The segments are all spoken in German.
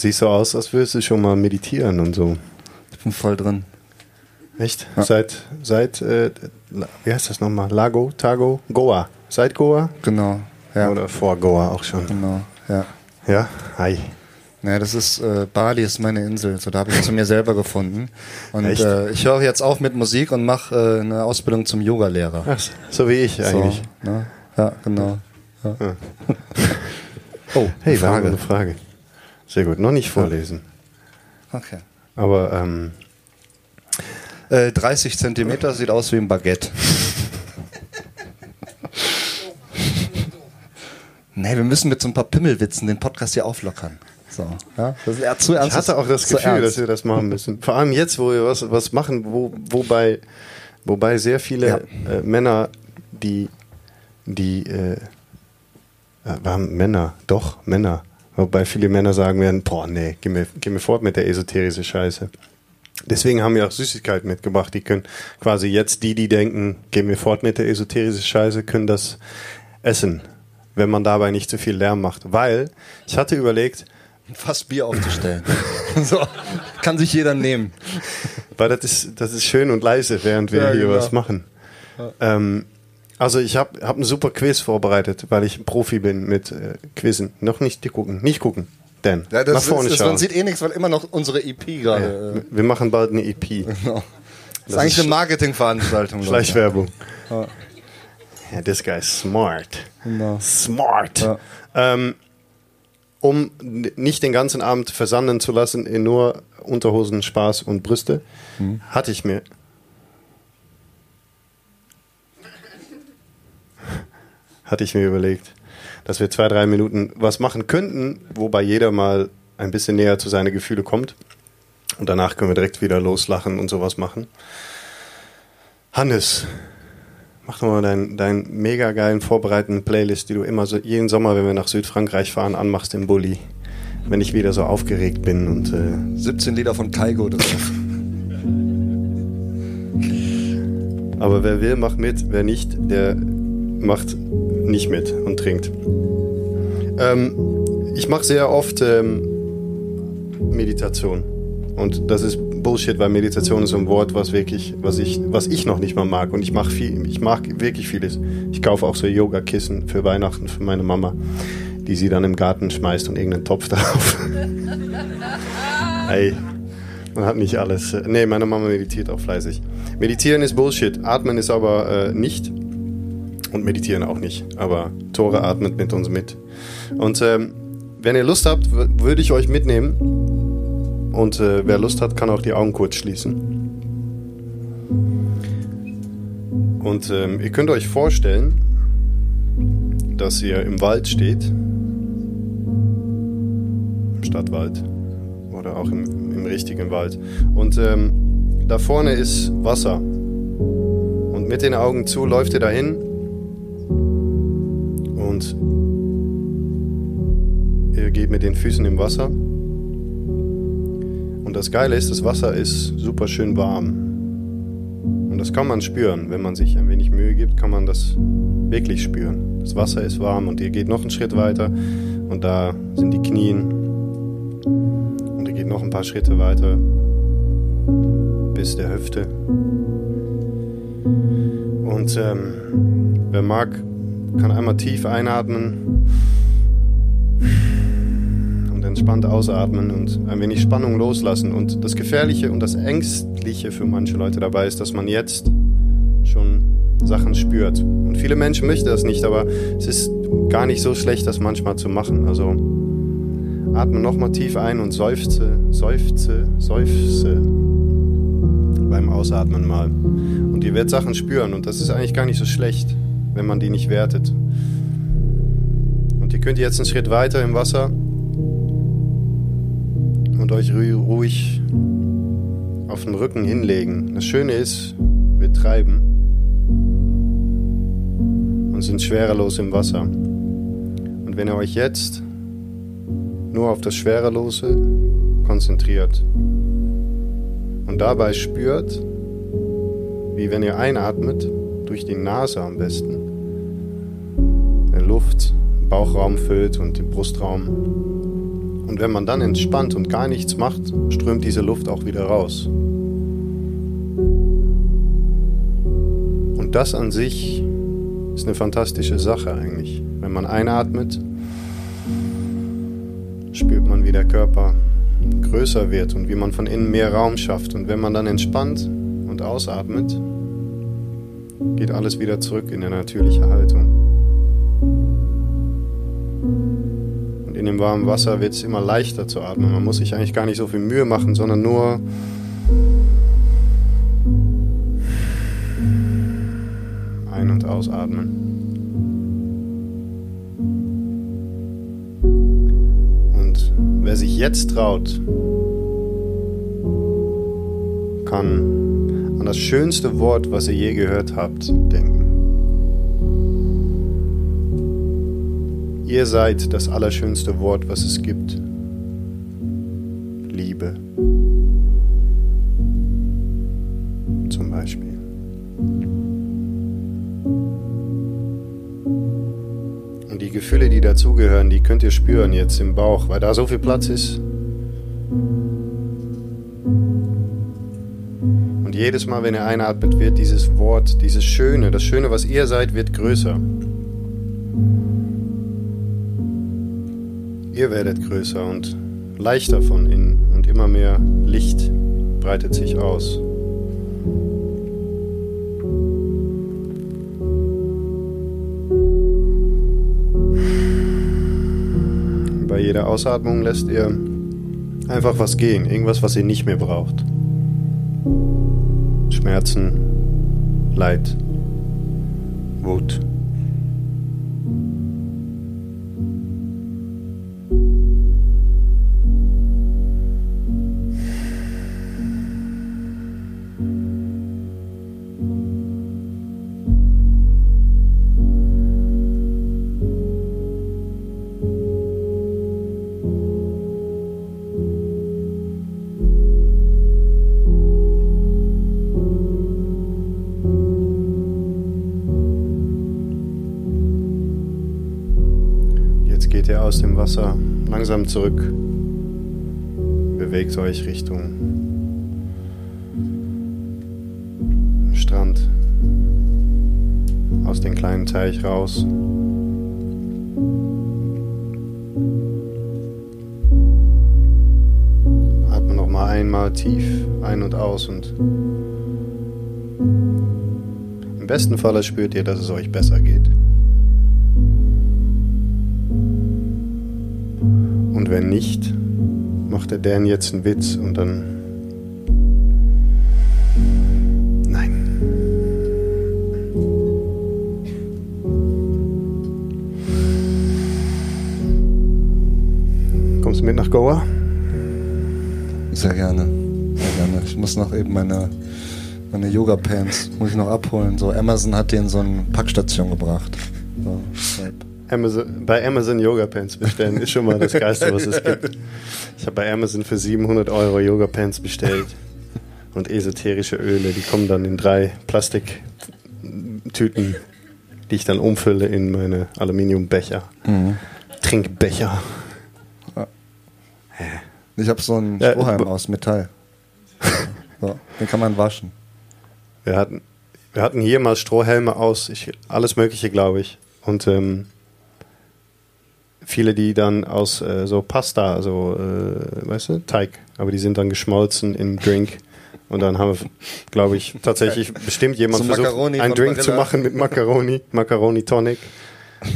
siehst so aus, als würdest du schon mal meditieren und so. Ich bin voll drin. Echt? Seit, seit äh, wie heißt das nochmal? Lago, Tago, Goa. Seit Goa? Genau. Ja. Oder vor Goa auch schon. Genau. Ja. Ja? Hi. Naja, das ist, äh, Bali ist meine Insel. So, da habe ich zu mir selber gefunden. Und äh, ich höre jetzt auf mit Musik und mache äh, eine Ausbildung zum Yogalehrer. Ach, so wie ich eigentlich. So, ne? Ja, genau. Ja. Oh, hey, eine Frage. eine Frage. Sehr gut, noch nicht vorlesen. Okay. Aber ähm, Äh, 30 Zentimeter sieht aus wie ein Baguette. nee, wir müssen mit so ein paar Pimmelwitzen den Podcast hier auflockern. So, ja? Das ist eher zu ernst. ich hatte auch das Gefühl, ernst. dass wir das machen müssen. Vor allem jetzt, wo wir was, was machen, wo, wobei, wobei sehr viele Ja. äh, Männer, die, die, äh, äh, waren Männer, doch, Männer. Wobei viele Männer sagen werden, boah, nee, geh mir, geh mir fort mit der esoterischen Scheiße. Deswegen haben wir auch Süßigkeiten mitgebracht. Die können quasi jetzt die, die denken, geh mir fort mit der esoterischen Scheiße, können das essen, wenn man dabei nicht zu viel Lärm macht. Weil ich hatte überlegt, fast Bier aufzustellen. so, kann sich jeder nehmen. Weil das ist, das ist schön und leise, während wir Ja, hier genau. was machen. Ähm, also ich habe hab einen super Quiz vorbereitet, weil ich ein Profi bin mit äh, Quizzen. Noch nicht die gucken, nicht gucken. Dan, Ja, nach das vorne ist, schauen. man sieht eh nichts, weil immer noch unsere EP gerade. ja, wir machen bald eine EP. Genau. Das, Das ist eigentlich eine Marketingveranstaltung. Schleichwerbung. Ja. Ja, this guy is smart. Genau. Smart. Ja. Ähm, um nicht den ganzen Abend versanden zu lassen in nur Unterhosen, Spaß und Brüste, Hm. hatte ich mir hatte ich mir überlegt, dass wir zwei, drei Minuten was machen könnten, wobei jeder mal ein bisschen näher zu seinen Gefühle kommt. Und danach können wir direkt wieder loslachen und sowas machen. Hannes, mach doch mal deinen dein mega geilen vorbereitenden Playlist, die du immer so jeden Sommer, wenn wir nach Südfrankreich fahren, anmachst im Bulli. Wenn ich wieder so aufgeregt bin und äh, 17 Lieder von Kaigo drauf. aber wer will, macht mit, wer nicht, der macht nicht mit und trinkt. Ähm, ich mache sehr oft ähm, Meditation. Und das ist Bullshit, weil Meditation ist so ein Wort, was wirklich, was ich, was ich noch nicht mal mag. Und ich mache viel, ich mag wirklich vieles. Ich kaufe auch so Yoga-Kissen für Weihnachten für meine Mama, die sie dann im Garten schmeißt und irgendeinen Topf drauf. Ey, man hat nicht alles. äh, Nee, meine Mama meditiert auch fleißig. Meditieren ist Bullshit, atmen ist aber äh, nicht. Und meditieren auch nicht. Aber Tore atmet mit uns mit. Und ähm, wenn ihr Lust habt, würde ich euch mitnehmen. Und äh, wer Lust hat, kann auch die Augen kurz schließen. Und ähm, ihr könnt euch vorstellen, dass ihr im Wald steht. Im Stadtwald. Oder auch im, im richtigen Wald. Und ähm, da vorne ist Wasser. Und mit den Augen zu läuft ihr dahin. Und ihr geht mit den Füßen im Wasser. Und das Geile ist, das Wasser ist super schön warm. Und das kann man spüren. Wenn man sich ein wenig Mühe gibt, kann man das wirklich spüren. Das Wasser ist warm und ihr geht noch einen Schritt weiter und da sind die Knien. Und ihr geht noch ein paar Schritte weiter bis der Hüfte. Und ähm, wer mag, kann einmal tief einatmen und entspannt ausatmen und ein wenig Spannung loslassen. Und das Gefährliche und das Ängstliche für manche Leute dabei ist, dass man jetzt schon Sachen spürt. Und viele Menschen möchten das nicht, aber es ist gar nicht so schlecht, das manchmal zu machen. Also atme nochmal tief ein und seufze, seufze, seufze beim Ausatmen mal. Und ihr werdet Sachen spüren und das ist eigentlich gar nicht so schlecht, wenn man die nicht wertet. Und ihr könnt jetzt einen Schritt weiter im Wasser und euch ru- ruhig auf den Rücken hinlegen. Das Schöne ist, wir treiben und sind schwerelos im Wasser. Und wenn ihr euch jetzt nur auf das Schwerelose konzentriert und dabei spürt, wie wenn ihr einatmet, durch die Nase am besten, Luft Bauchraum füllt und den Brustraum. Und wenn man dann entspannt und gar nichts macht, strömt diese Luft auch wieder raus. Und das an sich ist eine fantastische Sache eigentlich. Wenn man einatmet, spürt man, wie der Körper größer wird und wie man von innen mehr Raum schafft. Und wenn man dann entspannt und ausatmet, geht alles wieder zurück in eine natürliche Haltung. Dem warmen Wasser wird es immer leichter zu atmen. Man muss sich eigentlich gar nicht so viel Mühe machen, sondern nur ein- und ausatmen. Und wer sich jetzt traut, kann an das schönste Wort, was ihr je gehört habt, denken. Ihr seid das allerschönste Wort, was es gibt. Liebe. Zum Beispiel. Und die Gefühle, die dazugehören, die könnt ihr spüren jetzt im Bauch, weil da so viel Platz ist. Und jedes Mal, wenn ihr einatmet, wird dieses Wort, dieses Schöne, das Schöne, was ihr seid, wird größer. Ihr werdet größer und leichter von innen und immer mehr Licht breitet sich aus. Bei jeder Ausatmung lässt ihr einfach was gehen, irgendwas, was ihr nicht mehr braucht. Schmerzen, Leid, Wut. Aus dem Wasser langsam zurück. Bewegt euch Richtung Strand. Aus dem kleinen Teich raus. Atme noch mal einmal tief ein und aus und im besten Falle spürt ihr, dass es euch besser geht. Und wenn nicht, macht der Dan jetzt einen Witz und dann. Nein. Kommst du mit nach Goa? Sehr gerne. Sehr gerne. Ich muss noch eben meine, meine Yoga-Pants muss ich noch abholen. So, Amazon hat die in so eine Packstation gebracht. Amazon, bei Amazon Yoga Pants bestellen ist schon mal das Geilste, was es gibt. Ich habe bei Amazon für 700 Euro Yoga Pants bestellt und esoterische Öle. Die kommen dann in drei Plastiktüten, die ich dann umfülle in meine Aluminiumbecher, Mhm. Trinkbecher. Ich habe so einen Ja, Strohhalm b- aus Metall. So, den kann man waschen. Wir hatten, wir hatten hier mal Strohhelme aus, ich, alles Mögliche, glaube ich. Und ähm, viele, die dann aus äh, so Pasta, also, äh, weißt du, Teig, aber die sind dann geschmolzen im Drink. Und dann haben wir, glaube ich, tatsächlich bestimmt jemand So versucht, Macaroni einen Drink zu Barilla. machen mit Macaroni, Macaroni Tonic.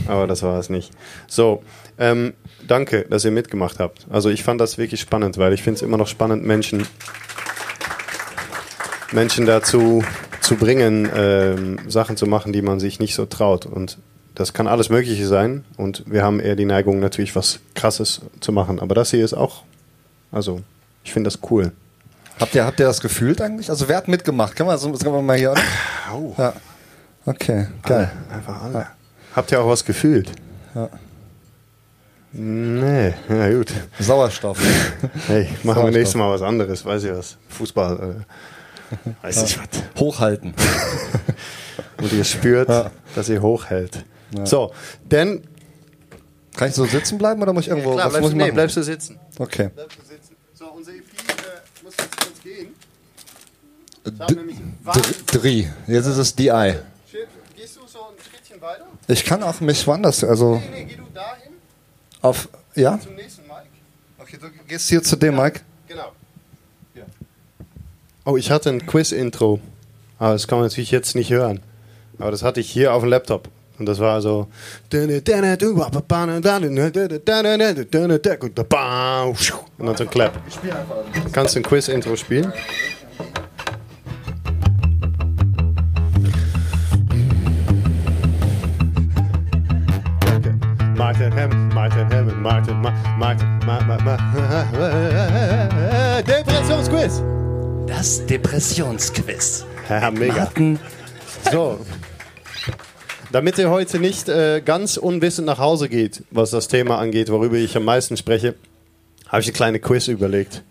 Aber das war es nicht. So, ähm, danke, dass ihr mitgemacht habt. Also ich fand das wirklich spannend, weil ich finde es immer noch spannend, Menschen, Menschen dazu zu bringen, ähm, Sachen zu machen, die man sich nicht so traut. Und das kann alles Mögliche sein. Und wir haben eher die Neigung, natürlich was Krasses zu machen. Aber das hier ist auch, also ich finde das cool. Habt ihr, habt ihr das gefühlt eigentlich? Also wer hat mitgemacht? Kann man, so, kann man mal hier. Oh, Ja. Okay, geil. Einfach alle. Habt ihr auch was gefühlt? Ja. Nee, ja gut. Sauerstoff. Hey, machen wir nächstes Mal was anderes, weiß ich was. Fußball, äh, weiß ich was. Hochhalten. Und ihr spürt, Ja. dass ihr hochhält. So, denn. Kann ich so sitzen bleiben oder muss ich irgendwo Klar, was bleibst, muss du, ich nee, machen? bleibst du sitzen. Okay. Bleibst du sitzen. So, unser EP äh, muss jetzt kurz gehen. Ich D habe nämlich D- Dri. Jetzt ist es DI. Gehst du so ein Schrittchen weiter? Ich kann auch mich woanders, also Nee, nee, geh du dahin auf. Ja? zum nächsten Mic. Okay, du gehst hier zu dem, Mike. Genau. Oh, ich hatte ein Quiz-Intro. Aber das kann man natürlich jetzt nicht hören. Aber das hatte ich hier auf dem Laptop. Und das war so. Und dann so ein Clap. Kannst du ein Quiz-Intro spielen? Martin Hammond, Martin Hammond, Martin, Ma, Martin, Ma, Ma, Ma, Depressionsquiz! Das Depressionsquiz. Ja, mega. Martin, So. Damit ihr heute nicht äh, ganz unwissend nach Hause geht, was das Thema angeht, worüber ich am meisten spreche, habe ich eine kleine Quiz überlegt.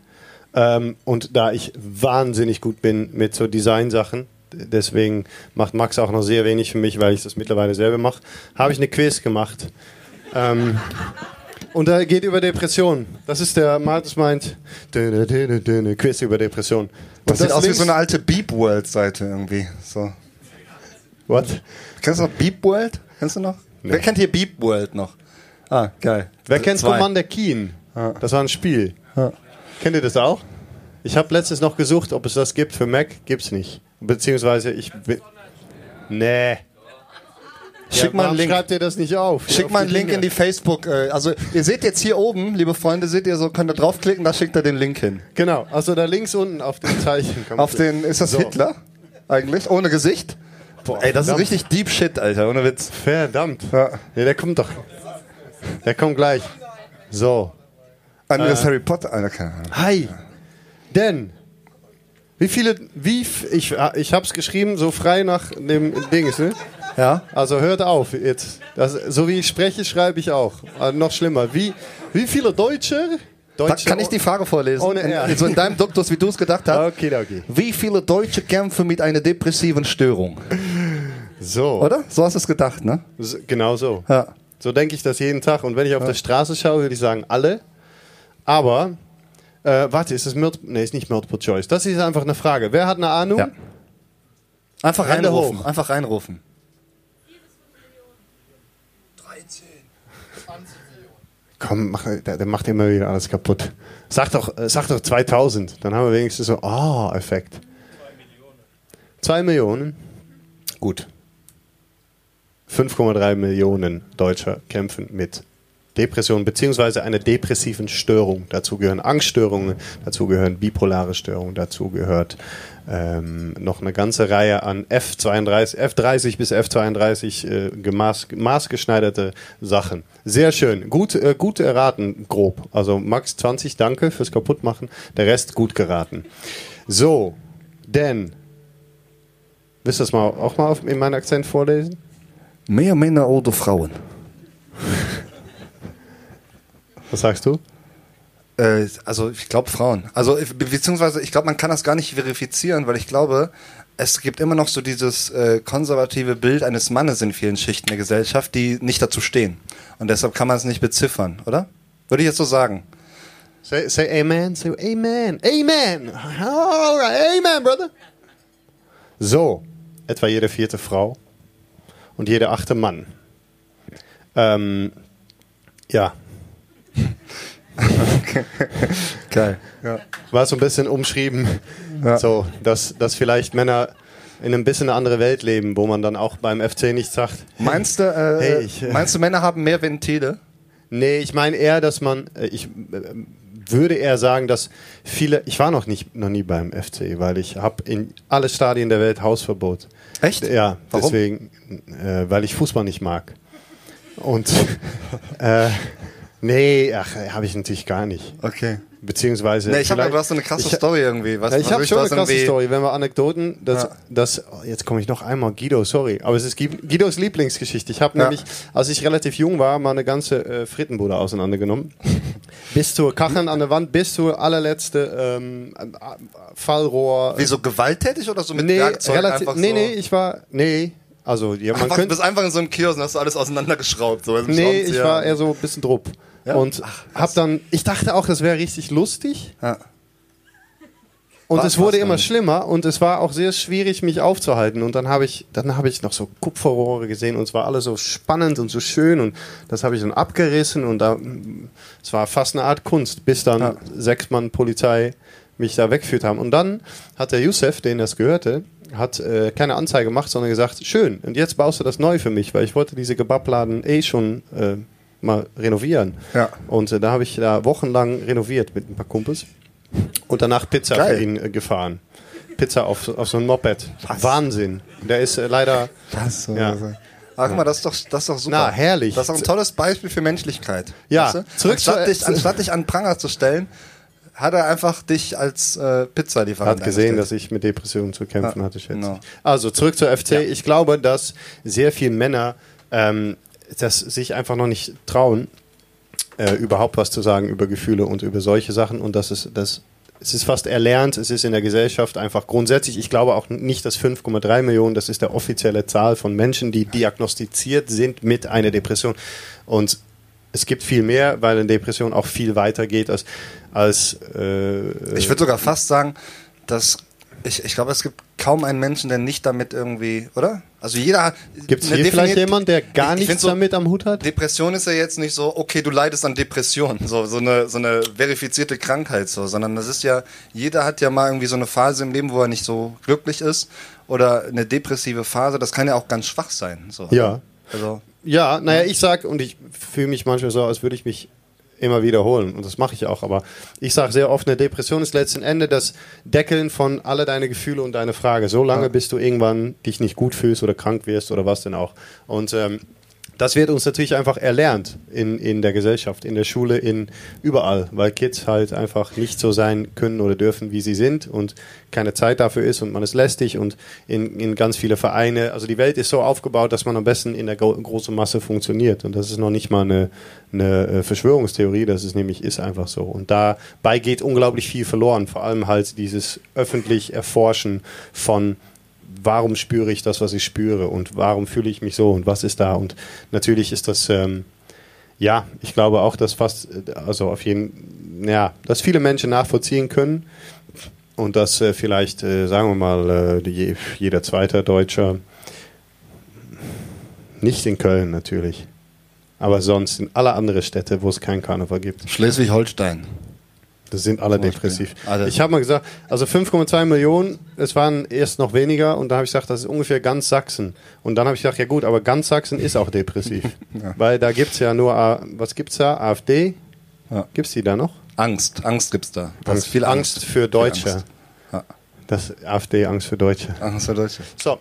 Ähm, und da ich wahnsinnig gut bin mit so Designsachen, deswegen macht Max auch noch sehr wenig für mich, weil ich das mittlerweile selber mache, habe ich eine Quiz gemacht. Ähm, und da geht über Depression. Das ist der Markus meint, dünne, dünne, dünne, Quiz über Depression. Und Das sieht aus wie links- so eine alte Beep World Seite irgendwie. So. What? Kennst du noch Beep World? Kennst du noch? Wer kennt hier Beep World noch? Ah, geil. Wer kennt Zwei. Commander Keen? Das war ein Spiel. Ja. Kennt ihr das auch? Ich habe letztens noch gesucht, ob es das gibt für Mac. Gibt's nicht. Beziehungsweise ich. Nee. Schick Ja, mal einen Link. Schreibt ihr das nicht auf? Schick Auf mal einen Link Dinge. in die Facebook. Äh, also ihr seht jetzt hier oben, liebe Freunde, seht ihr so, könnt ihr draufklicken, da schickt er den Link hin. Genau, also da links unten auf dem Zeichen. Auf den, ist das So. Hitler? Eigentlich? Ohne Gesicht? Boah, Ey, das ist richtig Deep Shit, Alter, ohne Witz. Verdammt. Ja. Ja, der kommt doch. Der kommt gleich. So. Anderes Harry Potter, Alter, keine Ahnung. Hi. Denn. Wie viele. Wie. Ich, ich hab's geschrieben, so frei nach dem Dings, ne? Ja? Also hört auf jetzt. Das, so wie ich spreche, schreibe ich auch. Also noch schlimmer. Wie, wie viele Deutsche? Deutsche kann ich die Frage vorlesen? Ohne R. In, so in deinem Duktus, wie du es gedacht hast. Okay, okay. Wie viele Deutsche kämpfen mit einer depressiven Störung? So. Oder? So hast du es gedacht, ne? So, Genau so. Ja. So denke ich das jeden Tag. Und wenn ich auf der Straße schaue, würde ich sagen, alle. Aber, äh, warte, ist das Multiple? Nee, ist nicht Multiple Choice. Das ist einfach eine Frage. Wer hat eine Ahnung? Ja. Einfach Hände reinrufen. hoch. Einfach reinrufen. Komm, mach, der, der macht immer wieder alles kaputt. Sag doch, äh, sag doch 2000. Dann haben wir wenigstens so, ah, Effekt. Zwei Millionen. Gut. 5,3 Millionen Deutscher kämpfen mit Depressionen beziehungsweise einer depressiven Störung. Dazu gehören Angststörungen, dazu gehören bipolare Störungen, dazu gehört ähm, noch eine ganze Reihe an F32, F30 bis F32 äh, gemaß, maßgeschneiderte Sachen. Sehr schön. Gut, äh, gut erraten, grob. Also Max 20, danke fürs Kaputtmachen. Der Rest gut geraten. So, denn, willst du das mal auch mal auf, in meinen Akzent vorlesen? Mehr Männer oder Frauen? Was sagst du? Äh, also ich glaube Frauen. Also be- beziehungsweise ich glaube, man kann das gar nicht verifizieren, weil ich glaube, es gibt immer noch so dieses äh, konservative Bild eines Mannes in vielen Schichten der Gesellschaft, die nicht dazu stehen. Und deshalb kann man es nicht beziffern, oder? Würde ich jetzt so sagen. Say, say amen, say amen, amen. Alright, amen, brother. So, etwa jede vierte Frau und jeder achte Mann. Ähm, ja, Geil. Ja. war so ein bisschen umschrieben, Ja. so, dass, dass vielleicht Männer in ein bisschen eine andere Welt leben, wo man dann auch beim FC nicht sagt, Meinst du, äh, Hey, ich, äh, meinst du, Männer haben mehr Ventile? Nee, ich meine eher, dass man, äh, ich äh, würde eher sagen, dass viele, ich war noch nicht, noch nie beim FC, weil ich habe in alle Stadien der Welt Hausverbot. Echt? Ja, Warum? deswegen, äh, weil ich Fußball nicht mag. Und, äh, nee, ach, habe ich natürlich gar nicht. Okay. Beziehungsweise. Nee, ich habe du hast so eine krasse ich, Story irgendwie. Was, ja, ich habe schon eine krasse Story. Wenn wir Anekdoten, das, Ja. das oh, jetzt komme ich noch einmal Guido, sorry, aber es ist Gui- Guidos Lieblingsgeschichte. Ich habe Ja. nämlich, als ich relativ jung war, mal eine ganze äh, Frittenbude auseinandergenommen. bis zur Kacheln an der Wand, bis zur allerletzte ähm, äh, Fallrohr. Wieso gewalttätig oder so mit nee, Werkzeug relativ, einfach nee, so? nee, ich war, nee, Also, ja, man Ach, was, du könnte. bist einfach in so einem Kiosk und hast du alles auseinandergeschraubt. So, Nee, ich war eher so ein bisschen drupp. Ja? Und hab dann, ich dachte auch, das wäre richtig lustig. Ja. Und War- es wurde immer schlimmer und es war auch sehr schwierig, mich aufzuhalten. Und dann habe ich, dann habe ich noch so Kupferrohre gesehen und es war alles so spannend und so schön und das habe ich dann abgerissen und da, es war fast eine Art Kunst, bis dann Ja. sechs Mann Polizei mich da weggeführt haben. Und dann hat der Youssef, den das gehörte, hat äh, keine Anzeige gemacht, sondern gesagt, schön, und jetzt baust du das neu für mich, weil ich wollte diese Kebabladen eh schon äh, mal renovieren. Ja. Und äh, da habe ich da wochenlang renoviert mit ein paar Kumpels und danach Pizza Geil. für ihn äh, gefahren. Pizza auf, auf so ein Moped. Wahnsinn. Der ist äh, leider. Was? So, Ja. so. Ah, guck mal, das ist doch, das ist doch super. Na, herrlich. Das ist doch ein tolles Beispiel für Menschlichkeit. Ja, Weißt du? zurück anstatt, zur- dich, anstatt dich an den Pranger zu stellen, hat er einfach dich als äh, Pizzalieferant Hat gesehen, dass ich mit Depressionen zu kämpfen Ja, hatte, schätze genau. ich. Also zurück zur FC. Ich glaube, dass sehr viele Männer ähm, das sich einfach noch nicht trauen, äh, überhaupt was zu sagen über Gefühle und über solche Sachen. Und das ist das. Es ist fast erlernt, es ist in der Gesellschaft einfach grundsätzlich. Ich glaube auch nicht, dass 5,3 Millionen, das ist der offizielle Zahl von Menschen, die diagnostiziert sind mit einer Depression. Und es gibt viel mehr, weil eine Depression auch viel weiter geht als, als äh, Ich würde sogar fast sagen, dass ich, ich glaube, es gibt kaum einen Menschen, der nicht damit irgendwie, oder? Also jeder hat. Gibt es eine hier vielleicht jemanden, der gar Ich- ich nichts so, damit am Hut hat? Depression ist ja jetzt nicht so, okay, du leidest an Depression, so, so, eine, so eine verifizierte Krankheit, so, sondern das ist ja, jeder hat ja mal irgendwie so eine Phase im Leben, wo er nicht so glücklich ist oder eine depressive Phase, das kann ja auch ganz schwach sein. So. Ja. Also, Ja, naja, ich sag, und ich fühle mich manchmal so, als würde ich mich immer wiederholen. Und das mache ich auch. Aber ich sage sehr oft, eine Depression ist letzten Endes das Deckeln von alle deine Gefühle und deine Frage. So lange, bis du irgendwann dich nicht gut fühlst oder krank wirst oder was denn auch. Und ähm, das wird uns natürlich einfach erlernt in, in der Gesellschaft, in der Schule, in überall, weil Kids halt einfach nicht so sein können oder dürfen, wie sie sind und keine Zeit dafür ist und man ist lästig und in, in ganz viele Vereine. Also die Welt ist so aufgebaut, dass man am besten in der gro großen Masse funktioniert und das ist noch nicht mal eine, eine äh, Verschwörungstheorie, das ist nämlich ist einfach so. Und dabei geht unglaublich viel verloren, vor allem halt dieses öffentlich Erforschen von warum spüre ich das, was ich spüre? Und warum fühle ich mich so? Und was ist da? Und natürlich ist das ähm, ja, ich glaube auch, dass fast äh, also auf jeden ja, dass viele Menschen nachvollziehen können. Und dass äh, vielleicht äh, sagen wir mal äh, die, jeder zweite Deutscher nicht in Köln natürlich, aber sonst in alle anderen Städte, wo es kein Karneval gibt. Schleswig-Holstein. Das sind alle depressiv. Alle. Ich habe mal gesagt, also 5,2 Millionen, es waren erst noch weniger und da habe ich gesagt, das ist ungefähr ganz Sachsen. Und dann habe ich gesagt, ja gut, aber ganz Sachsen ist auch depressiv. Weil da gibt es ja nur, was gibt's da? AfD? Ja. Gibt es die da noch? Angst, Angst gibt's da. Das Angst, ist viel Angst. Angst für Deutsche. Angst. Ja. Das AfD, Angst für Deutsche. Angst für Deutsche. So,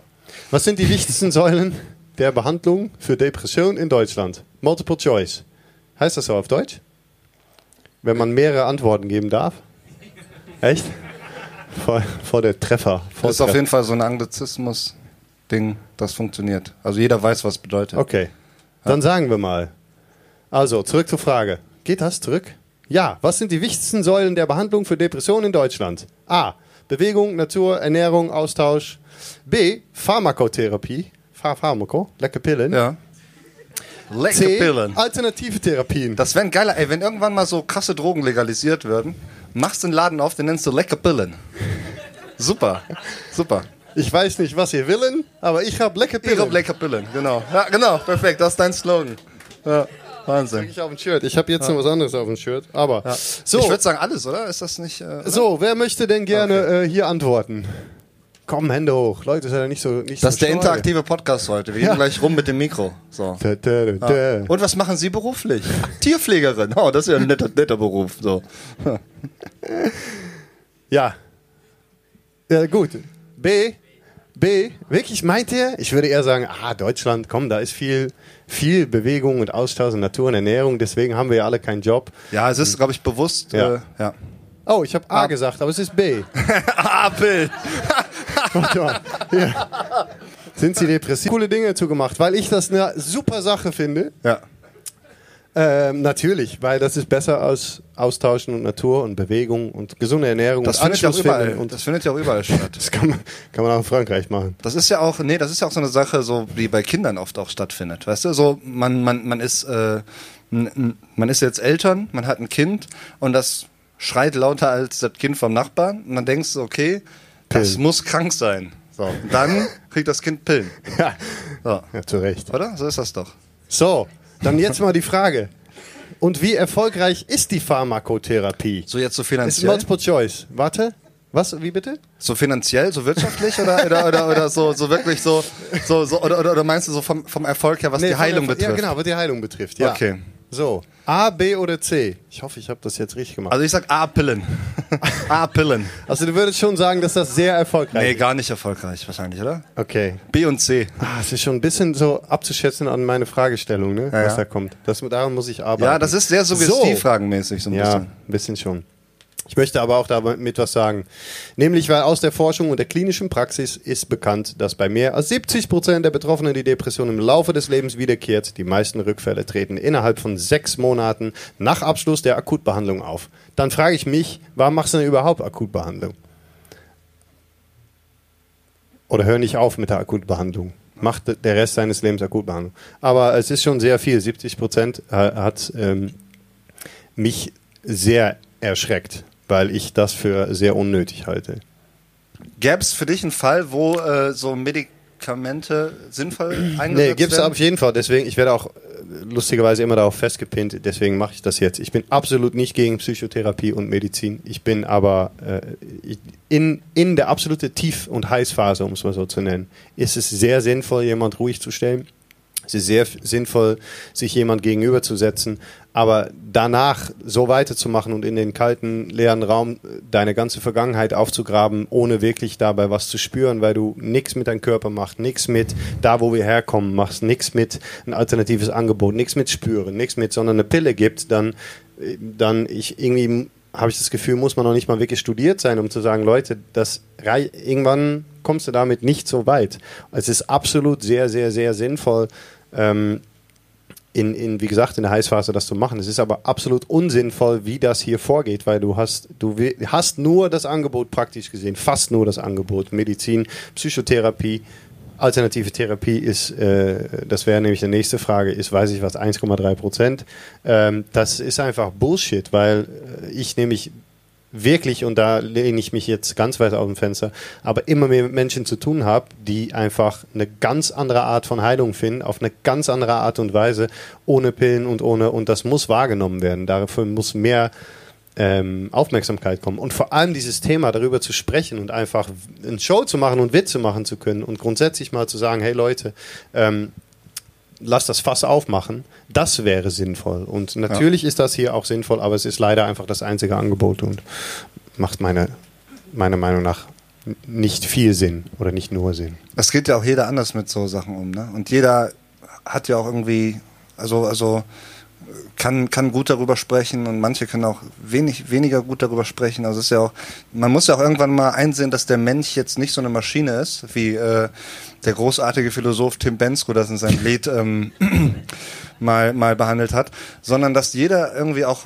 was sind die wichtigsten Säulen der Behandlung für Depression in Deutschland? Multiple Choice. Heißt das so auf Deutsch? Wenn man mehrere Antworten geben darf? Echt? Vor, vor der Treffer. Vor Das ist auf Treffer. jeden Fall so ein Anglizismus-Ding, das funktioniert. Also jeder weiß, was bedeutet. Okay, dann sagen wir mal. Also, zurück zur Frage. Geht das zurück? Ja. Was sind die wichtigsten Säulen der Behandlung für Depressionen in Deutschland? A. Bewegung, Natur, Ernährung, Austausch. B. Pharmakotherapie. Ph Pharmako, lecker Pillen. Ja. C. Pillen. Alternative Therapien. Das wäre ein geiler, ey, wenn irgendwann mal so krasse Drogen legalisiert würden, machst den Laden auf, den nennst du Lecker Pillen. Super, super. Ich weiß nicht, was ihr willen, aber ich habe lecker Ich hab Lecker Pillen, genau. Ja, genau, perfekt, das ist dein Slogan. Ja, Wahnsinn. ich auf dem Shirt. Ich habe jetzt noch was anderes auf dem Shirt. Aber so, Ich würde sagen alles, oder? Ist das nicht... Äh, so, wer möchte denn gerne äh, hier antworten? Komm, Hände hoch. Leute, seid ja nicht so nicht Das so ist der scheu. interaktive Podcast heute. Wir gehen gleich rum mit dem Mikro. So. Da, da, da, da. Und was machen Sie beruflich? Tierpflegerin. Oh, das ist ja ein netter, netter Beruf. So. Ja. Ja, gut. B. B. Wirklich, meint ihr? Ich würde eher sagen, ah, Deutschland, komm, da ist viel, viel Bewegung und Austausch und Natur und Ernährung, deswegen haben wir ja alle keinen Job. Ja, es ist, glaube ich, bewusst. Ja. Äh, ja. Oh, ich habe A gesagt, aber es ist B. Apel. Hier. Sind sie depressiv? Coole Dinge zugemacht, weil ich das eine super Sache finde. Ja. Ähm, natürlich, weil das ist besser als Austauschen und Natur und Bewegung und gesunde Ernährung Das und findet, ja auch Anschluss überall, das findet ja auch überall statt. das kann man, kann man auch in Frankreich machen. Das ist ja auch, nee, das ist ja auch so eine Sache, so die bei Kindern oft auch stattfindet. Weißt du, so man, man, man ist, äh, man ist jetzt Eltern, man hat ein Kind und das schreit lauter als das Kind vom Nachbarn und dann denkst du, okay, das Pillen. muss krank sein. So, und dann kriegt das Kind Pillen. Ja, So, ja zu Recht. oder? So ist das doch. So, dann jetzt mal die Frage. Und wie erfolgreich ist die Pharmakotherapie? So jetzt so Ist finanziell, Multiple Choice. Warte. Was? Wie bitte? so finanziell, so wirtschaftlich oder oder oder, oder so so wirklich so so, so oder, oder oder meinst du so vom vom Erfolg her, was die von Heilung der- betrifft? Ja, genau, was die Heilung betrifft. Ja. Okay. So, A, B oder C? Ich hoffe, ich habe das jetzt richtig gemacht. Also ich sag A-Pillen. A-Pillen. Also du würdest schon sagen, dass das sehr erfolgreich Nee, ist. gar nicht erfolgreich wahrscheinlich, oder? Okay. B und C. Ah, es ist schon ein bisschen so abzuschätzen an meine Fragestellung, ne? Ja, was ja. da kommt. Das, daran muss ich arbeiten. Ja, das ist sehr suggestivfragenmäßig so ein Ja, bisschen. ein bisschen schon. Ich möchte aber auch damit was sagen. Nämlich, weil aus der Forschung und der klinischen Praxis ist bekannt, dass bei mehr als 70 Prozent der Betroffenen die Depression im Laufe des Lebens wiederkehrt. Die meisten Rückfälle treten innerhalb von sechs Monaten nach Abschluss der Akutbehandlung auf. Dann frage ich mich, warum machst du denn überhaupt Akutbehandlung? Oder hör nicht auf mit der Akutbehandlung. Mach de- der Rest seines Lebens Akutbehandlung. Aber es ist schon sehr viel. 70 Prozent äh, hat ähm, mich sehr erschreckt, weil ich das für sehr unnötig halte. Gäbe es für dich einen Fall, wo äh, so Medikamente sinnvoll eingesetzt Nee, gibt's werden? auf jeden Fall. Deswegen, ich werde auch äh, lustigerweise immer darauf festgepinnt. Deswegen mache ich das jetzt. Ich bin absolut nicht gegen Psychotherapie und Medizin. Ich bin aber äh, in, in der absolute Tief- und Heißphase, um es mal so zu nennen, ist es sehr sinnvoll, jemand ruhig zu stellen. Es ist sehr sinnvoll, sich jemand gegenüberzusetzen, aber danach so weiterzumachen und in den kalten, leeren Raum äh, deine ganze Vergangenheit aufzugraben, ohne wirklich dabei was zu spüren, weil du nichts mit deinem Körper machst, nichts mit da, wo wir herkommen, machst, nichts mit ein alternatives Angebot, nichts mit spüren, nichts mit, sondern eine Pille gibt, dann, äh, dann ich irgendwie habe ich das Gefühl, muss man noch nicht mal wirklich studiert sein, um zu sagen, Leute, das irgendwann kommst du damit nicht so weit. Es ist absolut sehr, sehr, sehr sinnvoll, ähm, in, in, wie gesagt, in der Heißphase das zu machen. Es ist aber absolut unsinnvoll, wie das hier vorgeht, weil du hast, du hast nur das Angebot praktisch gesehen, fast nur das Angebot. Medizin, Psychotherapie, alternative Therapie ist, äh, das wäre nämlich die nächste Frage, ist, weiß ich was, 1,3 Prozent. Ähm, das ist einfach Bullshit, weil äh, ich nämlich wirklich, und da lehne ich mich jetzt ganz weit aus dem Fenster, aber immer mehr mit Menschen zu tun habe, die einfach eine ganz andere Art von Heilung finden, auf eine ganz andere Art und Weise, ohne Pillen und ohne, und das muss wahrgenommen werden. Dafür muss mehr ähm, Aufmerksamkeit kommen. Und vor allem dieses Thema darüber zu sprechen und einfach eine Show zu machen und Witze machen zu können und grundsätzlich mal zu sagen, hey Leute, ähm, lass das Fass aufmachen, das wäre sinnvoll. Und natürlich ist das hier auch sinnvoll, aber es ist leider einfach das einzige Angebot und macht meine, meiner Meinung nach nicht viel Sinn oder nicht nur Sinn. Es geht ja auch jeder anders mit so Sachen um, ne? Und jeder hat ja auch irgendwie, also, also kann, kann gut darüber sprechen und manche können auch wenig, weniger gut darüber sprechen. Also es ist ja auch, man muss ja auch irgendwann mal einsehen, dass der Mensch jetzt nicht so eine Maschine ist, wie äh, der großartige Philosoph Tim Bensko das in seinem Lied ähm, mal, mal behandelt hat, sondern dass jeder irgendwie auch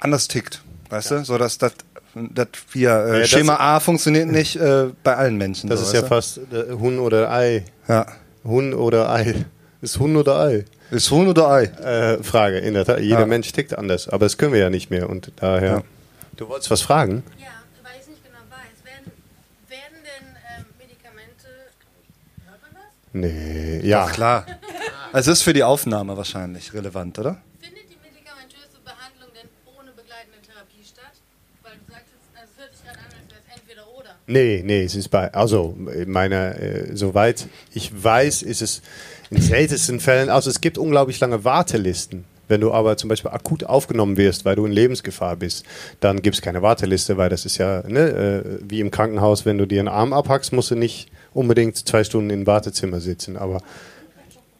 anders tickt. Weißt du? So dass das das hier, äh, Ja, das- Schema A funktioniert nicht äh, bei allen Menschen. Das so, ist ja weißt fast äh, Huhn oder Ei. du? ja. Huhn oder Ei. Ist Huhn oder Ei? Ist Huhn oder Ei? Äh, Frage, in der Tat. Jeder Ja. Mensch tickt anders, aber das können wir ja nicht mehr und daher. Ja. Du wolltest was fragen? Ja, weil ich es nicht genau weiß. Werden, werden denn ähm, Medikamente. Hört man das? Nee, ja. Ach klar. Es ist für die Aufnahme wahrscheinlich relevant, oder? Findet die medikamentöse Behandlung denn ohne begleitende Therapie statt? Weil du sagst also es hört sich gerade an, als wäre es entweder oder. Nee, nee, es ist bei, also, meine, äh, soweit ich weiß, ist es in seltensten Fällen, also es gibt unglaublich lange Wartelisten. Wenn du aber zum Beispiel akut aufgenommen wirst, weil du in Lebensgefahr bist, dann gibt es keine Warteliste, weil das ist ja ne, äh, wie im Krankenhaus, wenn du dir einen Arm abhackst, musst du nicht unbedingt zwei Stunden im Wartezimmer sitzen. Aber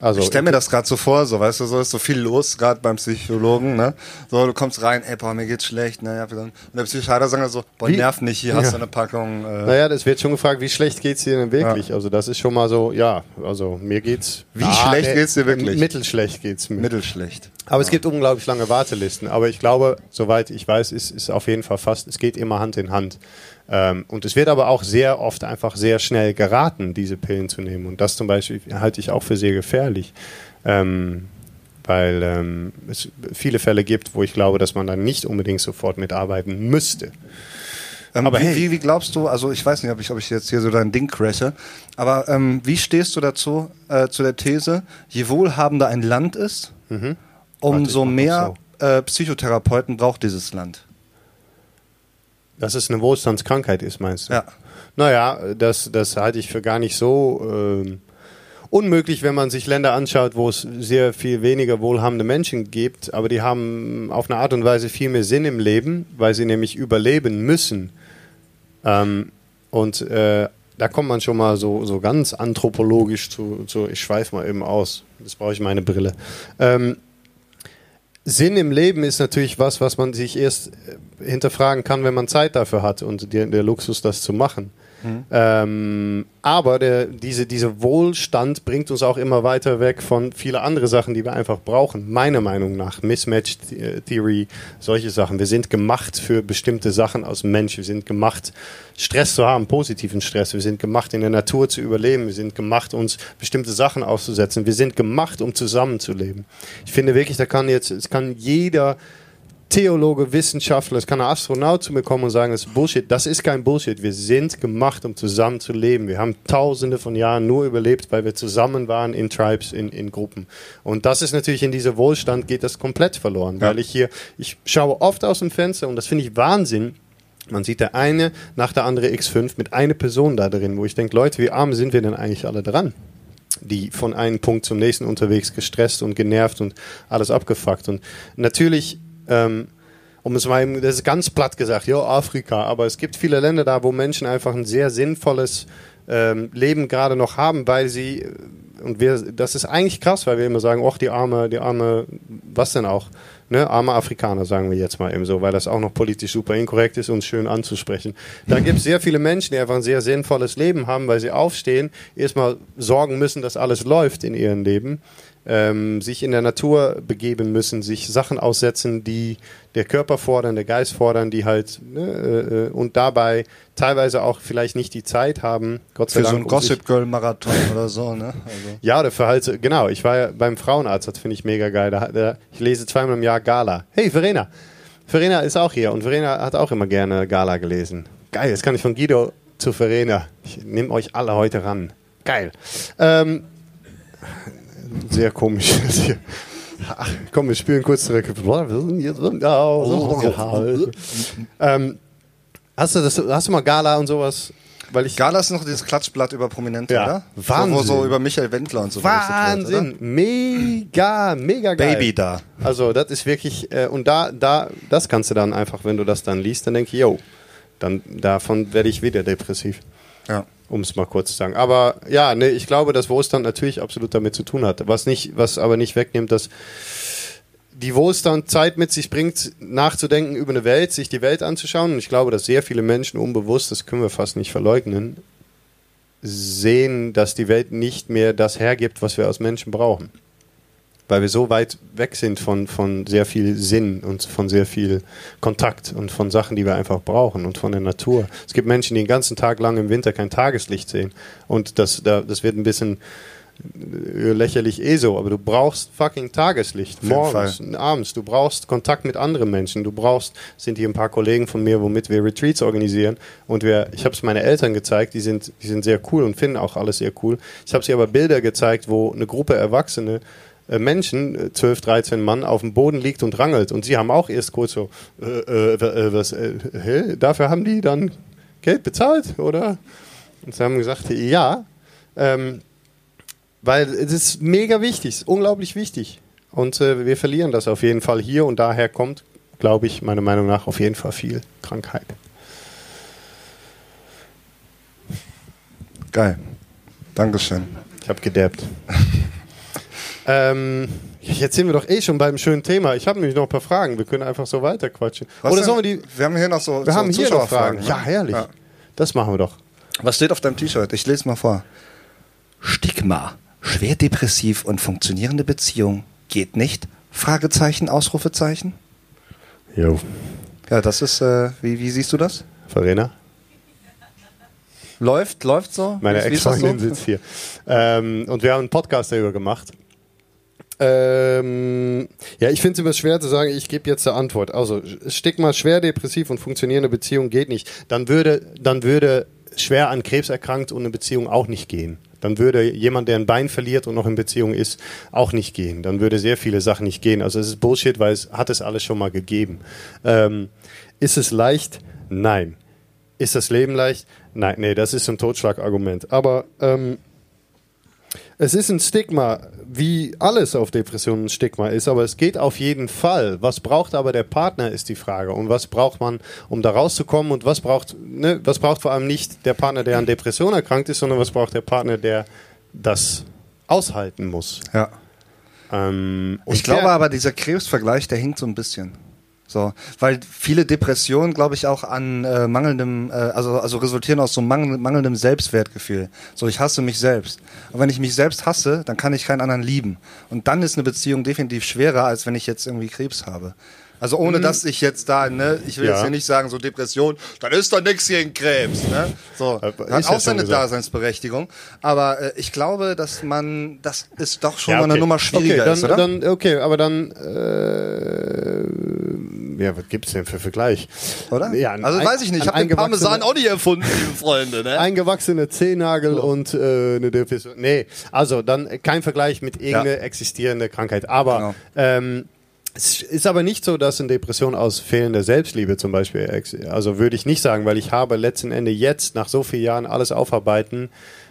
Also ich stelle mir das gerade so vor, so weißt du, so ist so viel los gerade beim Psychologen, ne? So, du kommst rein, ey, boah, mir geht's schlecht, ne? Ja, Und der Psychiater sagt so, boah, Wie- nerv nicht, hier hast Ja. du eine Packung. Äh, Naja, das wird schon gefragt, wie schlecht geht's dir denn wirklich? Also das ist schon mal so, ja, also mir geht's. Wie schlecht äh, geht's dir wirklich? Mittelschlecht geht's mir. Mittelschlecht. Aber es gibt unglaublich lange Wartelisten. Aber ich glaube, soweit ich weiß, ist, ist auf jeden Fall fast, es geht immer Hand in Hand. Ähm, und es wird aber auch sehr oft einfach sehr schnell geraten, diese Pillen zu nehmen. Und das zum Beispiel halte ich auch für sehr gefährlich. Ähm, weil ähm, es viele Fälle gibt, wo ich glaube, dass man dann nicht unbedingt sofort mitarbeiten müsste. Ähm, Aber wie, hey. wie, wie glaubst du, also ich weiß nicht, ob ich, ob ich jetzt hier so dein Ding crashe, aber ähm, wie stehst du dazu, äh, zu der These, je wohlhabender ein Land ist, Warte, umso mach mehr äh, Psychotherapeuten braucht dieses Land? Dass es eine Wohlstandskrankheit ist, meinst du? Ja. Naja, das, das halte ich für gar nicht so ähm, unmöglich, wenn man sich Länder anschaut, wo es sehr viel weniger wohlhabende Menschen gibt, aber die haben auf eine Art und Weise viel mehr Sinn im Leben, weil sie nämlich überleben müssen. Ähm, und äh, da kommt man schon mal so, so ganz anthropologisch zu, zu ich schweife mal eben aus, jetzt brauche ich meine Brille. Ähm, Sinn im Leben ist natürlich was, was man sich erst äh, hinterfragen kann, wenn man Zeit dafür hat und der, der Luxus, das zu machen. Ähm, aber der, diese, dieser Wohlstand bringt uns auch immer weiter weg von vielen anderen Sachen, die wir einfach brauchen. Meiner Meinung nach. Mismatch Theory, solche Sachen. Wir sind gemacht für bestimmte Sachen als Mensch. Wir sind gemacht, Stress zu haben, positiven Stress. Wir sind gemacht, in der Natur zu überleben. Wir sind gemacht, uns bestimmte Sachen auszusetzen. Wir sind gemacht, um zusammenzuleben. Ich finde wirklich, da kann jetzt, es kann jeder Theologe, Wissenschaftler, es kann ein Astronaut zu mir kommen und sagen, das ist Bullshit. Das ist kein Bullshit. Wir sind gemacht, um zusammen zu leben. Wir haben tausende von Jahren nur überlebt, weil wir zusammen waren in Tribes, in, in Gruppen. Und das ist natürlich in dieser Wohlstand geht das komplett verloren, weil ich hier, ich schaue oft aus dem Fenster und das finde ich Wahnsinn. Man sieht der eine nach der andere X5 mit einer Person da drin, wo ich denke, Leute, wie arm sind wir denn eigentlich alle dran? die von einem Punkt zum nächsten unterwegs gestresst und genervt und alles abgefuckt. Und natürlich, ähm, um es mal, das ist ganz platt gesagt, ja, Afrika, aber es gibt viele Länder da, wo Menschen einfach ein sehr sinnvolles ähm, Leben gerade noch haben, weil sie, äh, und wir, das ist eigentlich krass, weil wir immer sagen, ach, die arme, die arme, was denn auch, ne, arme Afrikaner, sagen wir jetzt mal eben so, weil das auch noch politisch super inkorrekt ist, uns schön anzusprechen. Da gibt es sehr viele Menschen, die einfach ein sehr sinnvolles Leben haben, weil sie aufstehen, erstmal sorgen müssen, dass alles läuft in ihrem Leben, ähm, sich in der Natur begeben müssen, sich Sachen aussetzen, die der Körper fordern, der Geist fordern, die halt ne, äh, äh, und dabei teilweise auch vielleicht nicht die Zeit haben, Gott sei Für so Dank. einen um sich- Gossip Girl Marathon oder so, ne? Also. ja, der Verhalt, genau. Ich war ja beim Frauenarzt, das finde ich mega geil. Da, da, ich lese zweimal im Jahr Gala. Hey, Verena. Verena ist auch hier und Verena hat auch immer gerne Gala gelesen. Geil, jetzt kann ich von Guido zu Verena. Ich nehme euch alle heute ran. Geil. Ähm, sehr komisch. Ach, komm, wir spielen kurz zurück. ähm, hast, du das, hast du mal Gala und sowas? Weil ich Gala ist noch dieses Klatschblatt über Prominente, Ja. oder? Wahnsinn. Wo, so über Michael Wendler und so berichtet wird, Wahnsinn, mega, mega geil. Baby da. Also das ist wirklich äh, und da, da, das kannst du dann einfach, wenn du das dann liest, dann denke ich, yo, dann davon werde ich wieder depressiv, Ja. Um es mal kurz zu sagen. Aber ja, ne, ich glaube, dass Wohlstand natürlich absolut damit zu tun hat. Was nicht, was aber nicht wegnimmt, dass die Wohlstand Zeit mit sich bringt, nachzudenken über eine Welt, sich die Welt anzuschauen. Und ich glaube, dass sehr viele Menschen unbewusst, das können wir fast nicht verleugnen, sehen, dass die Welt nicht mehr das hergibt, was wir als Menschen brauchen. Weil wir so weit weg sind von, von sehr viel Sinn und von sehr viel Kontakt und von Sachen, die wir einfach brauchen und von der Natur. Es gibt Menschen, die den ganzen Tag lang im Winter kein Tageslicht sehen. Und das, da, das wird ein bisschen äh, lächerlich eh so, aber du brauchst fucking Tageslicht. Morgens, abends. Du brauchst Kontakt mit anderen Menschen. Du brauchst, sind hier ein paar Kollegen von mir, womit wir Retreats organisieren. Und wir, ich habe es meinen Eltern gezeigt, die sind, die sind sehr cool und finden auch alles sehr cool. Ich habe sie aber Bilder gezeigt, wo eine Gruppe Erwachsene Menschen, äh, 12, 13 Mann, auf dem Boden liegt und rangelt. Und sie haben auch erst kurz so, äh, äh, äh, was, äh, hä? Dafür haben die dann Geld bezahlt, oder? Und sie haben gesagt, ja. Ähm, weil es ist mega wichtig, es ist unglaublich wichtig. Und äh, wir verlieren das auf jeden Fall hier und daher kommt, glaube ich, meiner Meinung nach auf jeden Fall viel Krankheit. Geil. Dankeschön. Ich habe gedabbt. Ähm, jetzt sind wir doch eh schon beim schönen Thema. Ich habe nämlich noch ein paar Fragen. Wir können einfach so weiterquatschen. Was Oder denn? sollen wir die. Wir haben hier noch so, Wir so haben hier noch Fragen. Zuschauerfragen, ne? Ja, herrlich. Ja. Das machen wir doch. Was steht auf deinem T-Shirt? Ich lese mal vor. Stigma. Schwer depressiv und funktionierende Beziehung geht nicht? Fragezeichen, Ausrufezeichen? Jo. Ja, das ist, äh, wie, wie siehst du das? Verena? Läuft, läuft so? Meine Ex-Freundin so? sitzt hier. Ähm, und wir haben einen Podcast darüber gemacht. Ähm, ja, ich finde es immer schwer zu sagen, ich gebe jetzt eine Antwort. Also, Stigma schwer depressiv und funktionierende Beziehung geht nicht. Dann würde, dann würde schwer an Krebs erkrankt und eine Beziehung auch nicht gehen. Dann würde jemand, der ein Bein verliert und noch in Beziehung ist, auch nicht gehen. Dann würde sehr viele Sachen nicht gehen. Also es ist Bullshit, weil es hat es alles schon mal gegeben. Ähm, ist es leicht? Nein. Ist das Leben leicht? Nein, nee, das ist ein Totschlagargument. Aber ähm, es ist ein Stigma, wie alles auf Depressionen ein Stigma ist, aber es geht auf jeden Fall. Was braucht aber der Partner, ist die Frage. Und was braucht man, um da rauszukommen? Und was braucht, ne, was braucht vor allem nicht der Partner, der an Depression erkrankt ist, sondern was braucht der Partner, der das aushalten muss? Ja. Ähm, Ich glaube der- aber, dieser Krebsvergleich, der hinkt so ein bisschen. So, weil viele Depressionen, glaube ich, auch an äh, mangelndem, äh, also, also resultieren aus so mangel, mangelndem Selbstwertgefühl. So, ich hasse mich selbst. Und wenn ich mich selbst hasse, dann kann ich keinen anderen lieben. Und dann ist eine Beziehung definitiv schwerer, als wenn ich jetzt irgendwie Krebs habe. Also ohne dass ich jetzt da, ne, ich will Ja. jetzt hier nicht sagen, so Depression, dann ist doch nichts gegen Krebs, ne? So, Äh, hat ja auch seine gesagt. Daseinsberechtigung. Aber äh, ich glaube, dass man, das ist doch schon Ja, mal eine okay. Nummer schwieriger okay, dann, ist, oder? Dann, okay, aber dann, äh, ja, was gibt's denn für Vergleich? Oder? Ja, also ein- weiß ich nicht. Ich habe den Parmesan auch nicht erfunden, liebe Freunde. Ne? Eingewachsene Zehennagel und äh, eine Depression. Nee, also dann kein Vergleich mit irgendeiner existierenden Krankheit. Aber Genau. ähm, es ist aber nicht so, dass eine Depression aus fehlender Selbstliebe zum Beispiel, also würde ich nicht sagen, weil ich habe letzten Endes jetzt nach so vielen Jahren alles aufarbeiten,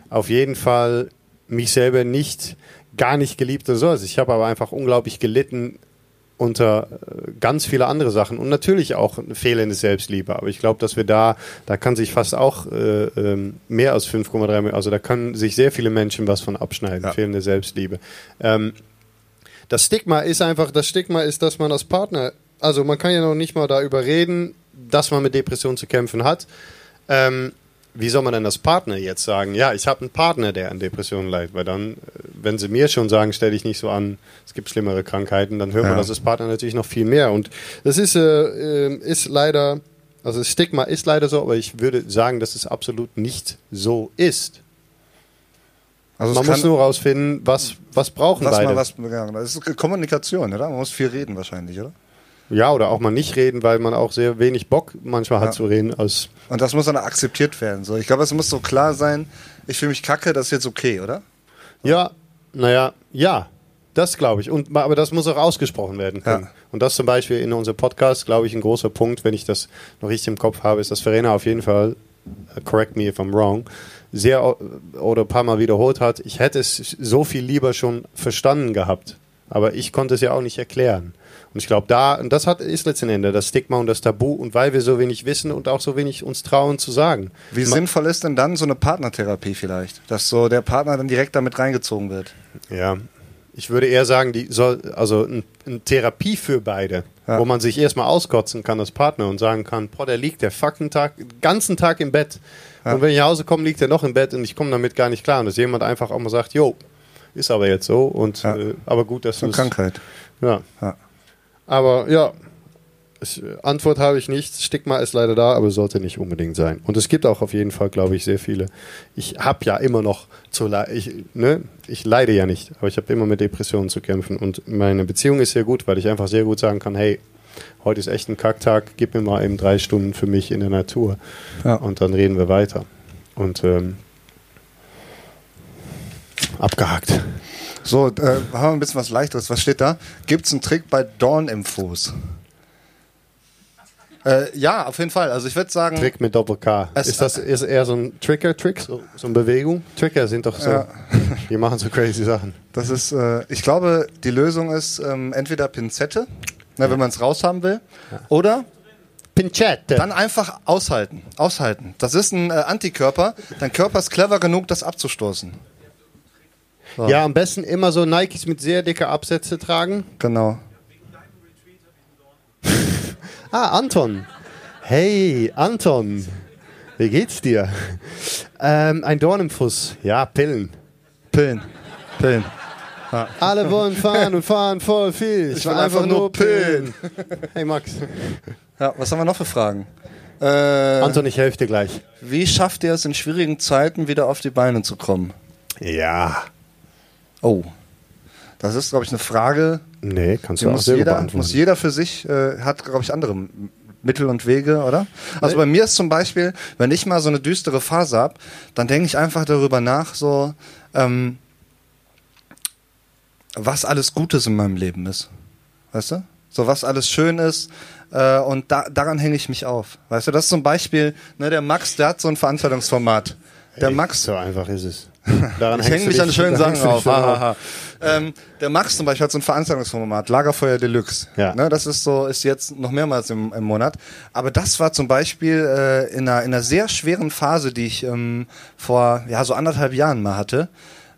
auf jeden Fall mich selber nicht, gar nicht geliebt oder so. Also ich habe aber einfach unglaublich gelitten unter äh, ganz viele andere Sachen und natürlich auch fehlende Selbstliebe. Aber ich glaube, dass wir da, da kann sich fast auch äh, ähm, mehr als 5,3, Millionen- also da können sich sehr viele Menschen was von abschneiden, Ja. fehlende Selbstliebe. Ähm, das Stigma ist einfach, das Stigma ist, dass man als Partner, also man kann ja noch nicht mal darüber reden, dass man mit Depressionen zu kämpfen hat. Ähm, wie soll man denn als Partner jetzt sagen, ja, ich habe einen Partner, der an Depressionen leidet? Weil dann, äh, wenn sie mir schon sagen, stell dich nicht so an, es gibt schlimmere Krankheiten, dann hört man Ja. das als Partner natürlich noch viel mehr. Und das ist, äh, äh, ist leider, also das Stigma ist leider so, aber ich würde sagen, dass es absolut nicht so ist. Also man muss nur rausfinden, was, was brauchen was beide. mal was, ja, das ist Kommunikation, oder? Man muss viel reden wahrscheinlich, oder? Ja, oder auch mal nicht reden, weil man auch sehr wenig Bock manchmal Ja. hat zu reden. Als Und das muss dann akzeptiert werden. So, ich glaube, es muss so klar sein. Ich fühle mich kacke, das ist jetzt okay, oder? ja, naja, ja, das glaube ich. Und, aber das muss auch ausgesprochen werden können. Ja. Und das zum Beispiel in unserem Podcast, glaube ich, ein großer Punkt, wenn ich das noch richtig im Kopf habe, ist, dass Verena auf jeden Fall, uh, correct me if I'm wrong, sehr oder ein paar Mal wiederholt hat, ich hätte es so viel lieber schon verstanden gehabt. Aber ich konnte es ja auch nicht erklären. Und ich glaube, da, und das hat, ist letzten Endes das Stigma und das Tabu und weil wir so wenig wissen und auch so wenig uns trauen zu sagen. Wie Ma- sinnvoll ist denn dann so eine Partnertherapie vielleicht? Dass so der Partner dann direkt damit reingezogen wird. Ja, ich würde eher sagen, die soll, also ein, eine Therapie für beide, Ja. wo man sich erstmal auskotzen kann als Partner und sagen kann, boah, der liegt der fucking Tag, den ganzen Tag im Bett. Und wenn ich nach Hause komme, liegt er noch im Bett und ich komme damit gar nicht klar. Und dass jemand einfach auch mal sagt, jo, ist aber jetzt so und Ja. äh, aber gut, dass du Krankheit. Ja. Ja. Aber ja, Antwort habe ich nicht. Stigma ist leider da, aber sollte nicht unbedingt sein. Und es gibt auch auf jeden Fall, glaube ich, sehr viele. Ich habe ja immer noch zu ich, ne? ich leide ja nicht, aber ich habe immer mit Depressionen zu kämpfen. Und meine Beziehung ist sehr gut, weil ich einfach sehr gut sagen kann, hey, heute ist echt ein Kacktag, gib mir mal eben drei Stunden für mich in der Natur. Ja. Und dann reden wir weiter. Und ähm, abgehakt. So, äh, haben wir ein bisschen was Leichteres. Was steht da? Gibt es einen Trick bei Dorn im Fuß? Äh, ja, auf jeden Fall. Also ich würde sagen, Trick mit Doppel-K. Ist das ist eher so ein Trigger-Trick, so, so eine Bewegung? Trigger sind doch so, Ja. die machen so crazy Sachen. das ist, äh, ich glaube, die Lösung ist ähm, entweder Pinzette, ne, wenn man es raushaben will, oder Pinchette. dann einfach aushalten. Aushalten. Das ist ein äh, Antikörper. Dein Körper ist clever genug, das abzustoßen. So. Ja, am besten immer so Nikes mit sehr dicker Absätze tragen. Genau. Ah, Anton. Hey, Anton. Wie geht's dir? Ähm, ein Dorn im Fuß. Ja, Pillen. Pillen. Pillen. Alle wollen fahren und fahren voll viel. Ich, will einfach nur Pillen. Hey Max. Ja, was haben wir noch für Fragen? Äh, Anton, ich helfe dir gleich. wie schafft ihr es in schwierigen Zeiten wieder auf die Beine zu kommen? Ja. Oh. Das ist, glaube ich, eine Frage, Nee, kannst die du auch selber jeder, beantworten. muss jeder für sich, äh, hat, glaube ich, andere Mittel und Wege, oder? Also bei mir ist zum Beispiel, wenn ich mal so eine düstere Phase habe, dann denke ich einfach darüber nach, so, ähm, was alles Gutes in meinem Leben ist. Weißt du? So was alles schön ist. Äh, und da, daran hänge ich mich auf. Weißt du, das ist zum Beispiel, ne, der Max, der hat so ein Veranstaltungsformat. Der Ey, Max, So einfach ist es. Daran ich hänge mich an schönen Sachen auf. Ha, ha, ha. Ähm, der Max zum Beispiel hat so ein Veranstaltungsformat, Lagerfeuer Deluxe. Ja. Ne, das ist so, ist jetzt noch mehrmals im, im Monat. Aber das war zum Beispiel äh, in, einer, in einer sehr schweren Phase, die ich ähm, vor ja so anderthalb Jahren mal hatte.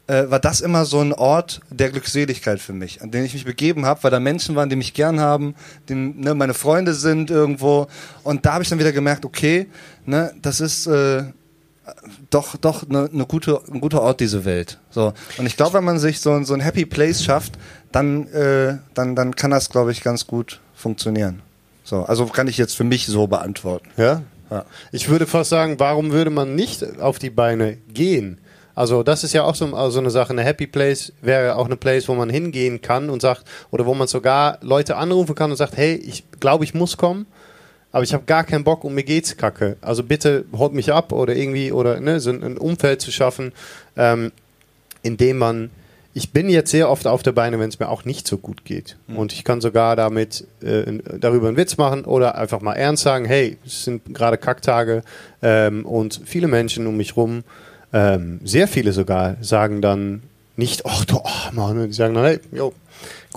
Äh, war das immer so ein Ort der Glückseligkeit für mich, an den ich mich begeben habe, weil da Menschen waren, die mich gern haben, die ne, meine Freunde sind irgendwo. Und da habe ich dann wieder gemerkt, okay, ne, das ist äh, doch, doch eine ne gute, ein guter Ort, diese Welt. So. Und ich glaube, wenn man sich so, ein- so ein Happy Place schafft, dann, äh, dann, dann kann das, glaube ich, ganz gut funktionieren. So, also kann ich jetzt für mich so beantworten. Ja? Ja. Ich würde fast sagen, warum würde man nicht auf die Beine gehen? Also das ist ja auch so, so eine Sache. Eine Happy Place wäre auch eine Place, wo man hingehen kann und sagt, oder wo man sogar Leute anrufen kann und sagt, hey, ich glaube, ich muss kommen, aber ich habe gar keinen Bock und mir geht's kacke. Also bitte holt mich ab oder irgendwie, oder ne, so ein Umfeld zu schaffen, ähm, in dem man, ich bin jetzt sehr oft auf der Beine, wenn es mir auch nicht so gut geht. Und ich kann sogar damit äh, darüber einen Witz machen oder einfach mal ernst sagen, hey, es sind gerade Kacktage ähm, und viele Menschen um mich rum, ähm, sehr viele sogar, sagen dann nicht, ach du Mann, die sagen dann, hey, jo,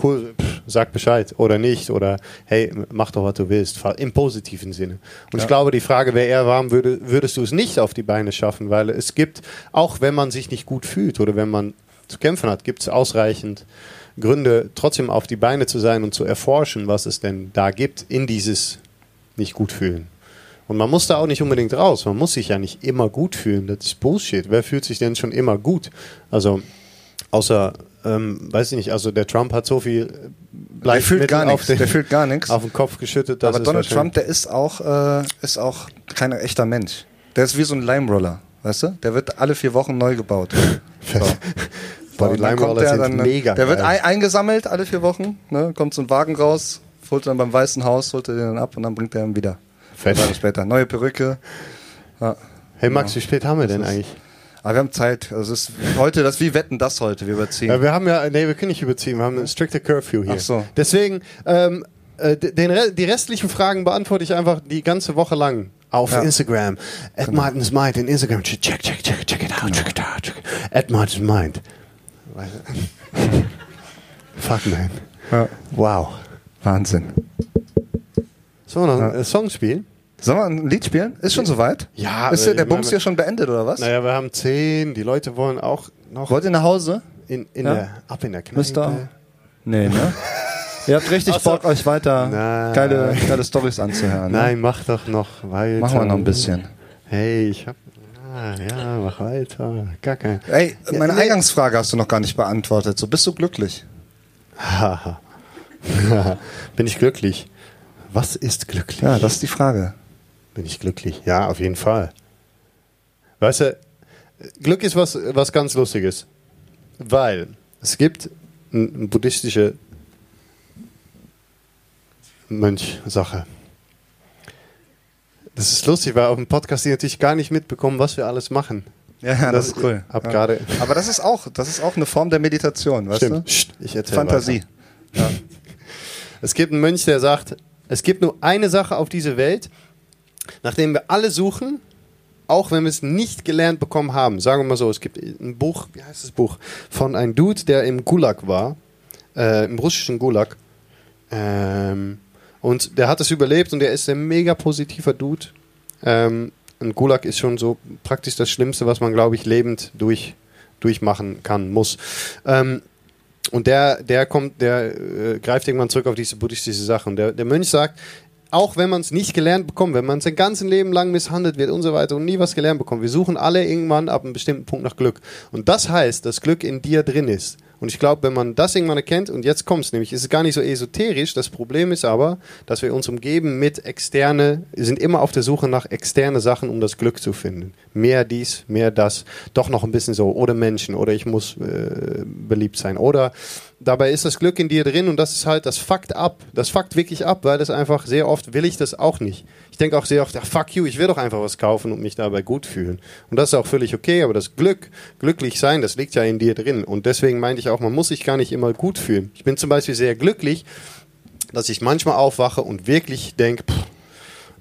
cool, pff, sag Bescheid oder nicht oder hey, mach doch, was du willst, im positiven Sinne. Und ich glaube, die Frage wäre eher, warum würde, würdest du es nicht auf die Beine schaffen? Weil es gibt, auch wenn man sich nicht gut fühlt oder wenn man zu kämpfen hat, gibt es ausreichend Gründe, trotzdem auf die Beine zu sein und zu erforschen, was es denn da gibt in dieses nicht gut fühlen. Und man muss da auch nicht unbedingt raus. Man muss sich ja nicht immer gut fühlen. Das ist Bullshit. Wer fühlt sich denn schon immer gut? Also, außer, ähm, weiß ich nicht, also der Trump hat so viel Der fühlt gar nichts. Der fühlt gar nichts. auf den Kopf geschüttet. Aber Donald Trump, der ist auch, äh, ist auch kein echter Mensch. Der ist wie so ein Lime-Roller, weißt du? Der wird alle vier Wochen neu gebaut. So. Boah, die Lime Roller der sind dann, mega Der wird ein, eingesammelt alle vier Wochen, ne? kommt so ein Wagen raus, holt dann beim Weißen Haus, holt er den dann ab und dann bringt er ihn wieder. Fett. Später. Neue Perücke. Ja. Hey Max, wie spät haben wir denn eigentlich? Aber wir haben Zeit. Also es ist heute, das wie wetten das heute, wir überziehen. Ja, wir haben ja, nee, wir können nicht überziehen, wir haben eine strikte Curfew hier. Ach so. Deswegen, ähm, äh, den, die restlichen Fragen beantworte ich einfach die ganze Woche lang auf Ja. Instagram. At Martin's Mind in Instagram. Check, check, check, check, it out, check it out. Check it. At Martin's Mind. Fuck, man. Ja. Wow. Wahnsinn. Wir noch Ja. einen Song spielen? Sollen wir ein Lied spielen? Ist schon soweit? Ja, Ist äh, der, der ich meine- Bums hier schon beendet oder was? Naja, wir haben zehn. Die Leute wollen auch noch Wollt ihr nach Hause? in, in Ja? der, ab in der Kneipe. Müsst ihr? Nee, ne? ihr habt richtig Ach so. Bock, euch weiter Nein. geile, geile Stories anzuhören. Ne? Nein, mach doch noch weiter. Machen wir noch ein bisschen. Hey, ich hab. Ah, ja, mach weiter. Gar kein. Ey, Ja, meine nee. Eingangsfrage hast du noch gar nicht beantwortet. So, bist du glücklich? Haha. Bin ich glücklich? Was ist glücklich? Ja, das ist die Frage. Bin ich glücklich? Ja, auf jeden Fall. Weißt du, Glück ist was, was ganz Lustiges. Weil es gibt eine buddhistische Mönch-Sache. Das ist lustig, weil auf dem Podcast die natürlich gar nicht mitbekommen, was wir alles machen. Ja, das, ist cool. Hab ja. gerade. Aber das ist auch, das ist auch eine Form der Meditation, weißt Stimmt. du? Psst, ich erzähl Fantasie. weiter. Es gibt einen Mönch, der sagt, es gibt nur eine Sache auf dieser Welt, nachdem wir alle suchen, auch wenn wir es nicht gelernt bekommen haben. Sagen wir mal so, es gibt ein Buch, wie heißt das Buch, von einem Dude, der im Gulag war, äh, im russischen Gulag. Ähm, und der hat es überlebt und der ist ein mega positiver Dude. Ähm, ein Gulag ist schon so praktisch das Schlimmste, was man, glaube ich, lebend durch, durchmachen kann, muss. Ähm, und der, der kommt, der äh, greift irgendwann zurück auf diese buddhistische Sache. Und der, der Mönch sagt, auch wenn man es nicht gelernt bekommt, wenn man sein ganzes Leben lang misshandelt wird und so weiter und nie was gelernt bekommt, wir suchen alle irgendwann ab einem bestimmten Punkt nach Glück. Und das heißt, dass Glück in dir drin ist. Und ich glaube, wenn man das irgendwann erkennt, und jetzt kommt es nämlich, ist es gar nicht so esoterisch, das Problem ist aber, dass wir uns umgeben mit externe, sind immer auf der Suche nach externe Sachen, um das Glück zu finden. Mehr dies, mehr das, doch noch ein bisschen so, oder Menschen, oder ich muss äh, beliebt sein, oder dabei ist das Glück in dir drin und das ist halt, das fuckt ab. Das fuckt wirklich ab, weil das einfach sehr oft will ich das auch nicht. Ich denke auch sehr oft, ach, fuck you, ich will doch einfach was kaufen und mich dabei gut fühlen. Und das ist auch völlig okay, aber das Glück, glücklich sein, das liegt ja in dir drin. Und deswegen meinte ich auch, man muss sich gar nicht immer gut fühlen. Ich bin zum Beispiel sehr glücklich, dass ich manchmal aufwache und wirklich denke,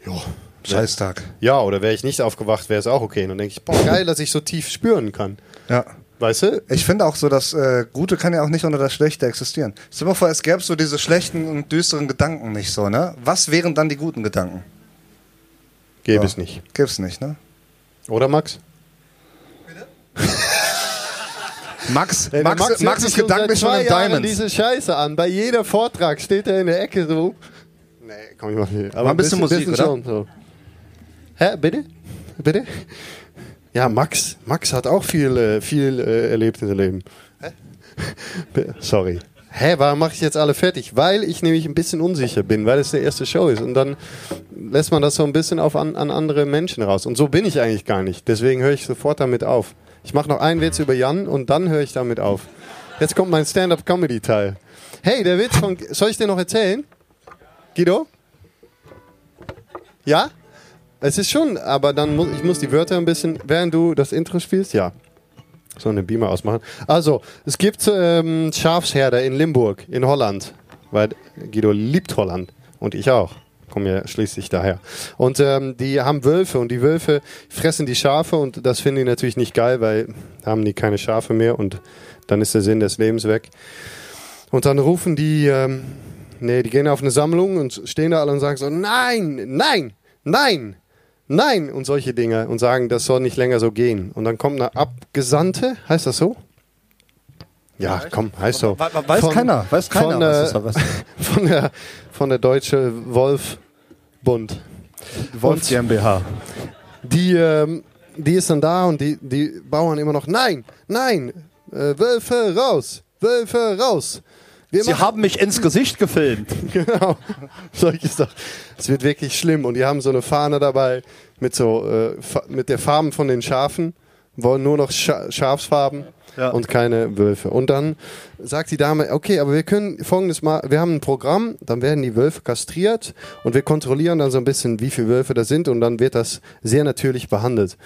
ja, Scheißtag. ja, oder wäre ich nicht aufgewacht, wäre es auch okay. Und dann denke ich, boah, geil, dass ich so tief spüren kann. Ja. Weißt du? Ich finde auch so, das äh, Gute kann ja auch nicht unter das Schlechte existieren. Stell dir mal vor, es gäbe so diese schlechten und düsteren Gedanken nicht so, ne? Was wären dann die guten Gedanken? Gäbe es nicht. Gibt's nicht, ne? Oder Max? Max, Ey, der Max, hört Max sich ist schon gedanklich schon Jahren Diamonds. diese Scheiße an. Bei jeder Vortrag steht er in der Ecke so. Nee, komm, ich mach nicht. Aber Mal ein bisschen Musik, oder? schon so. Hä, bitte? Bitte? Ja, Max. Max hat auch viel, äh, viel äh, erlebt in seinem Leben. Hä? Sorry. Hä, warum mache ich jetzt alle fertig? Weil ich nämlich ein bisschen unsicher bin, weil es der erste Show ist. Und dann lässt man das so ein bisschen auf an, an andere Menschen raus. Und so bin ich eigentlich gar nicht. Deswegen höre ich sofort damit auf. Ich mache noch einen Witz über Jan und dann höre ich damit auf. Jetzt kommt mein Stand-up-Comedy-Teil. Hey, der Witz von. Soll ich dir noch erzählen? Guido? Ja? Es ist schon, aber dann muss ich muss die Wörter ein bisschen, während du das Intro spielst, ja. So einen Beamer ausmachen. Also, es gibt ähm, Schafsherder in Limburg, in Holland. Weil Guido liebt Holland. Und ich auch. Komme ja schließlich daher. Und ähm, die haben Wölfe und die Wölfe fressen die Schafe und das finden die natürlich nicht geil, weil haben die keine Schafe mehr und dann ist der Sinn des Lebens weg. Und dann rufen die, ähm, nee, die gehen auf eine Sammlung und stehen da alle und sagen so, nein, nein, nein, nein und solche Dinge und sagen, das soll nicht länger so gehen. Und dann kommt eine Abgesandte, heißt das so? Ja, komm, heißt so. We- we- weiß keiner, weiß keiner, Von, was das was- von, der, von der Deutsche Wolfbund. Wolf GmbH. Die, ähm, die ist dann da und die, die Bauern immer noch, nein, nein, äh, Wölfe raus, Wölfe raus. Wir Sie haben mich ins Gesicht gefilmt. genau. Solche Sachen. Es wird wirklich schlimm. Und die haben so eine Fahne dabei mit so äh, mit der Farben von den Schafen, wollen nur noch Scha Schafsfarben Ja. und keine Wölfe. Und dann sagt die Dame, okay, aber wir können folgendes mal, wir haben ein Programm, dann werden die Wölfe kastriert und wir kontrollieren dann so ein bisschen, wie viele Wölfe das sind und dann wird das sehr natürlich behandelt.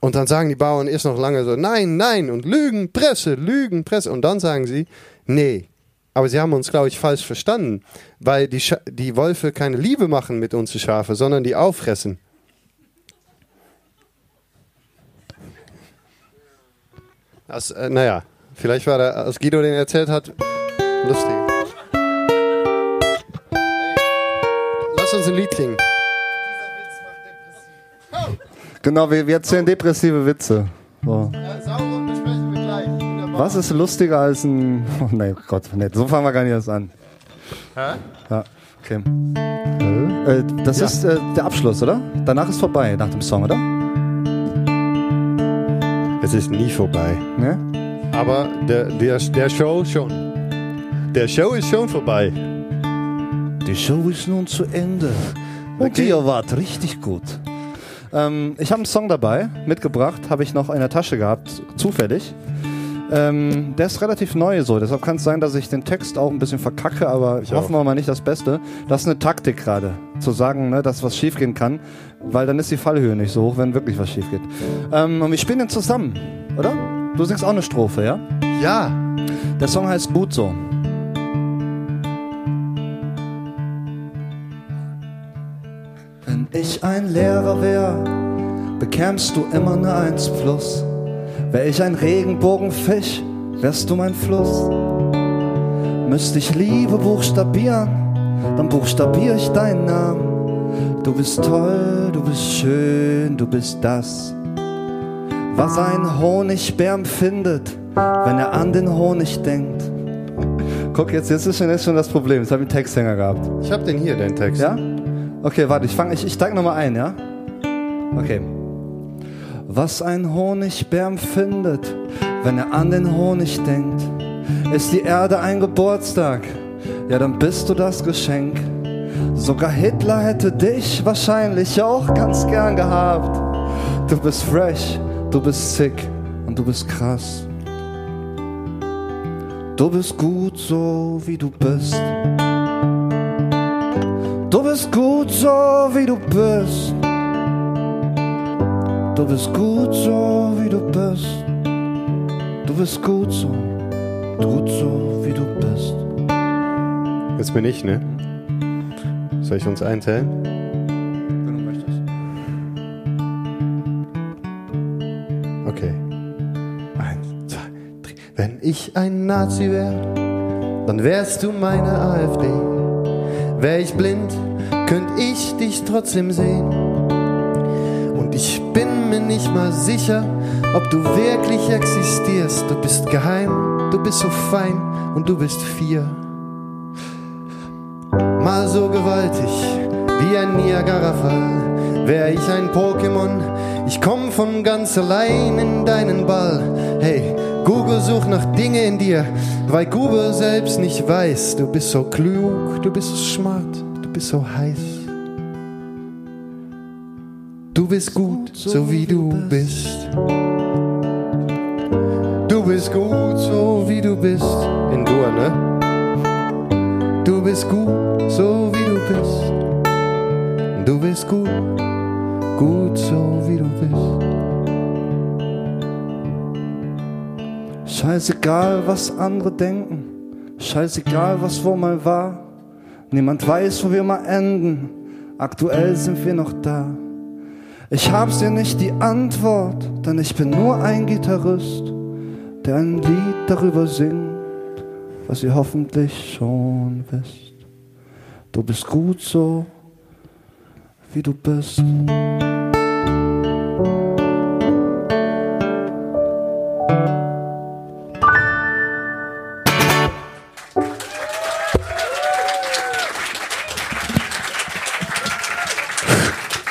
Und dann sagen die Bauern erst noch lange so, nein, nein, und Lügen, Presse, Lügen, Presse. Und dann sagen sie, nee, aber sie haben uns, glaube ich, falsch verstanden, weil die, Scha die Wölfe keine Liebe machen mit uns die Schafe, sondern die auffressen. Das, äh, naja, vielleicht war der, als Guido den erzählt hat, lustig. Lass uns ein Lied klingen. Genau, wir, wir erzählen depressive Witze. So. Was ist lustiger als ein. Oh nein, Gott, nee, so fangen wir gar nicht erst an. Hä? Ja, okay. Äh, das ist äh, der Abschluss, oder? Danach ist vorbei, nach dem Song, oder? Es ist nie vorbei. Ne? Aber der, der, der Show schon. Der Show ist schon vorbei. Die Show ist nun zu Ende. Und Okay. ihr wart richtig gut. Ähm, ich habe einen Song dabei, mitgebracht, habe ich noch in der Tasche gehabt, zufällig. Ähm, der ist relativ neu so, deshalb kann es sein, dass ich den Text auch ein bisschen verkacke, aber Ich hoffen auch. wir mal nicht das Beste. Das ist eine Taktik gerade, zu sagen, ne, dass was schiefgehen kann, weil dann ist die Fallhöhe nicht so hoch, wenn wirklich was schief geht. Ähm, und wir spielen den zusammen, oder? Du singst auch eine Strophe, ja? Ja. Der Song heißt Gut so. Wenn ich ein Lehrer wär, bekämst du immer eine Eins plus. Wär ich ein Regenbogenfisch, wärst du mein Fluss. Müsste ich Liebe buchstabieren, dann buchstabier ich deinen Namen. Du bist toll, du bist schön, du bist das, Was ein Honigbär empfindet, wenn er an den Honig denkt. Guck, jetzt, jetzt ist schon, jetzt schon das Problem. Jetzt habe ich einen Texthänger gehabt. Ich habe den hier, den Text. Ja? Okay, warte, ich fange, ich, ich steig nochmal ein, ja? Okay. Was ein Honigbär empfindet, wenn er an den Honig denkt. Ist die Erde ein Geburtstag? Ja, dann bist du das Geschenk. Sogar Hitler hätte dich wahrscheinlich auch ganz gern gehabt. Du bist fresh, du bist sick und du bist krass. Du bist gut so wie du bist. Du bist gut so wie du bist. Du bist gut so wie du bist. Du bist gut so, gut so wie du bist. Jetzt bin ich, ne? Soll ich uns einteilen? Wenn du möchtest. Okay. Eins, zwei, drei. Wenn ich ein Nazi wäre, dann wärst du meine AfD. Wär ich blind, könnt ich dich trotzdem sehen. Nicht mal sicher, ob du wirklich existierst. Du bist geheim, du bist so fein und du bist vier. Mal so gewaltig wie ein Niagara-Fall. Wär ich ein Pokémon, ich komm von ganz allein in deinen Ball. Hey, Google sucht nach Dinge in dir, weil Google selbst nicht weiß. Du bist so klug, du bist so smart, du bist so heiß. Du bist gut, so wie du bist. Du bist gut, so wie du bist. In Dur, ne? Du bist gut, so wie du bist. Du bist gut, gut, so wie du bist. Scheißegal, was andere denken. Scheißegal, was wo mal war. Niemand weiß, wo wir mal enden. Aktuell sind wir noch da. Ich hab's dir nicht die Antwort, denn ich bin nur ein Gitarrist, der ein Lied darüber singt, was ihr hoffentlich schon wisst. Du bist gut so, wie du bist.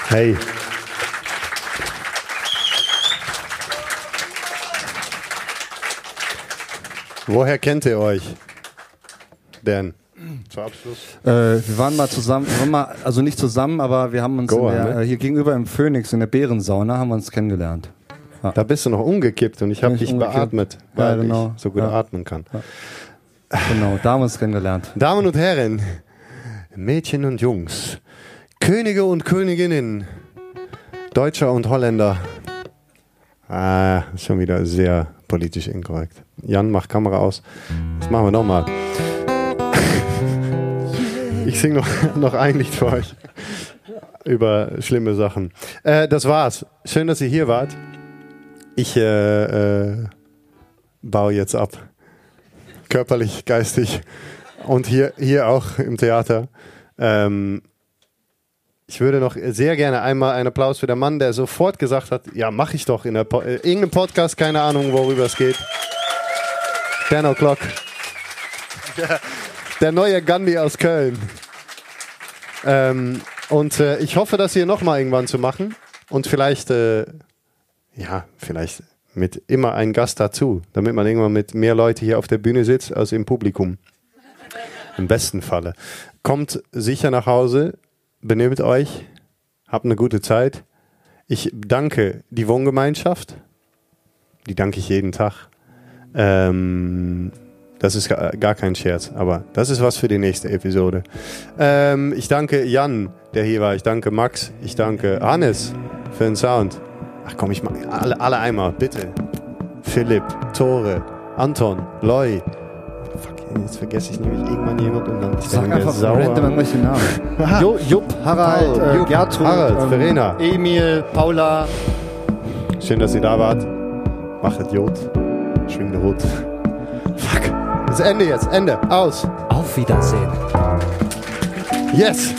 Hey. Woher kennt ihr euch? Dan. Zum Abschluss. Äh, wir waren mal zusammen, wir waren mal, also nicht zusammen, aber wir haben uns Goa, in der, ne? äh, hier gegenüber im Phoenix in der Bärensauna haben wir uns kennengelernt. Da bist du noch umgekippt und ich habe dich umgekippt. beatmet, Ja, weil genau. ich so gut Ja. atmen kann. Genau, da haben wir uns kennengelernt. Damen und Herren, Mädchen und Jungs, Könige und Königinnen, Deutscher und Holländer. Ah, ist schon wieder sehr politisch inkorrekt. Jan, mach Kamera aus. Das machen wir nochmal. Ich singe noch, noch ein Lied für euch über schlimme Sachen. Äh, das war's. Schön, dass ihr hier wart. Ich äh, äh, baue jetzt ab. Körperlich, geistig und hier, hier auch im Theater. Ähm, ich würde noch sehr gerne einmal einen Applaus für den Mann, der sofort gesagt hat, ja, mache ich doch in der po äh, irgendeinem Podcast, keine Ahnung, worüber es geht. Dan O'Clock. Der, der neue Gandhi aus Köln. Ähm, und äh, ich hoffe, das hier nochmal irgendwann zu machen. Und vielleicht, äh, ja, vielleicht mit immer ein Gast dazu, damit man irgendwann mit mehr Leute hier auf der Bühne sitzt als im Publikum. Im besten Falle. Kommt sicher nach Hause, benehmt euch, habt eine gute Zeit. Ich danke die Wohngemeinschaft, die danke ich jeden Tag. Ähm, das ist gar kein Scherz, aber das ist was für die nächste Episode. Ähm, ich danke Jan, der hier war. Ich danke Max. Ich danke Hannes für den Sound. Ach komm, ich mach alle, alle einmal, bitte. Philipp, Tore, Anton, Loy. Jetzt vergesse ich nämlich irgendwann jemand und dann ist Sag der einfach sauer. random irgendwelche Namen. Aha. Jo, Jupp, Harald, Paul, äh, Jupp, Gertrud, Harald, ähm, Verena. Emil, Paula. Schön, dass ihr da wart. Machet Jod. Schwingt Rot. Fuck. Das Ende jetzt. Ende. Aus. Auf Wiedersehen. Yes.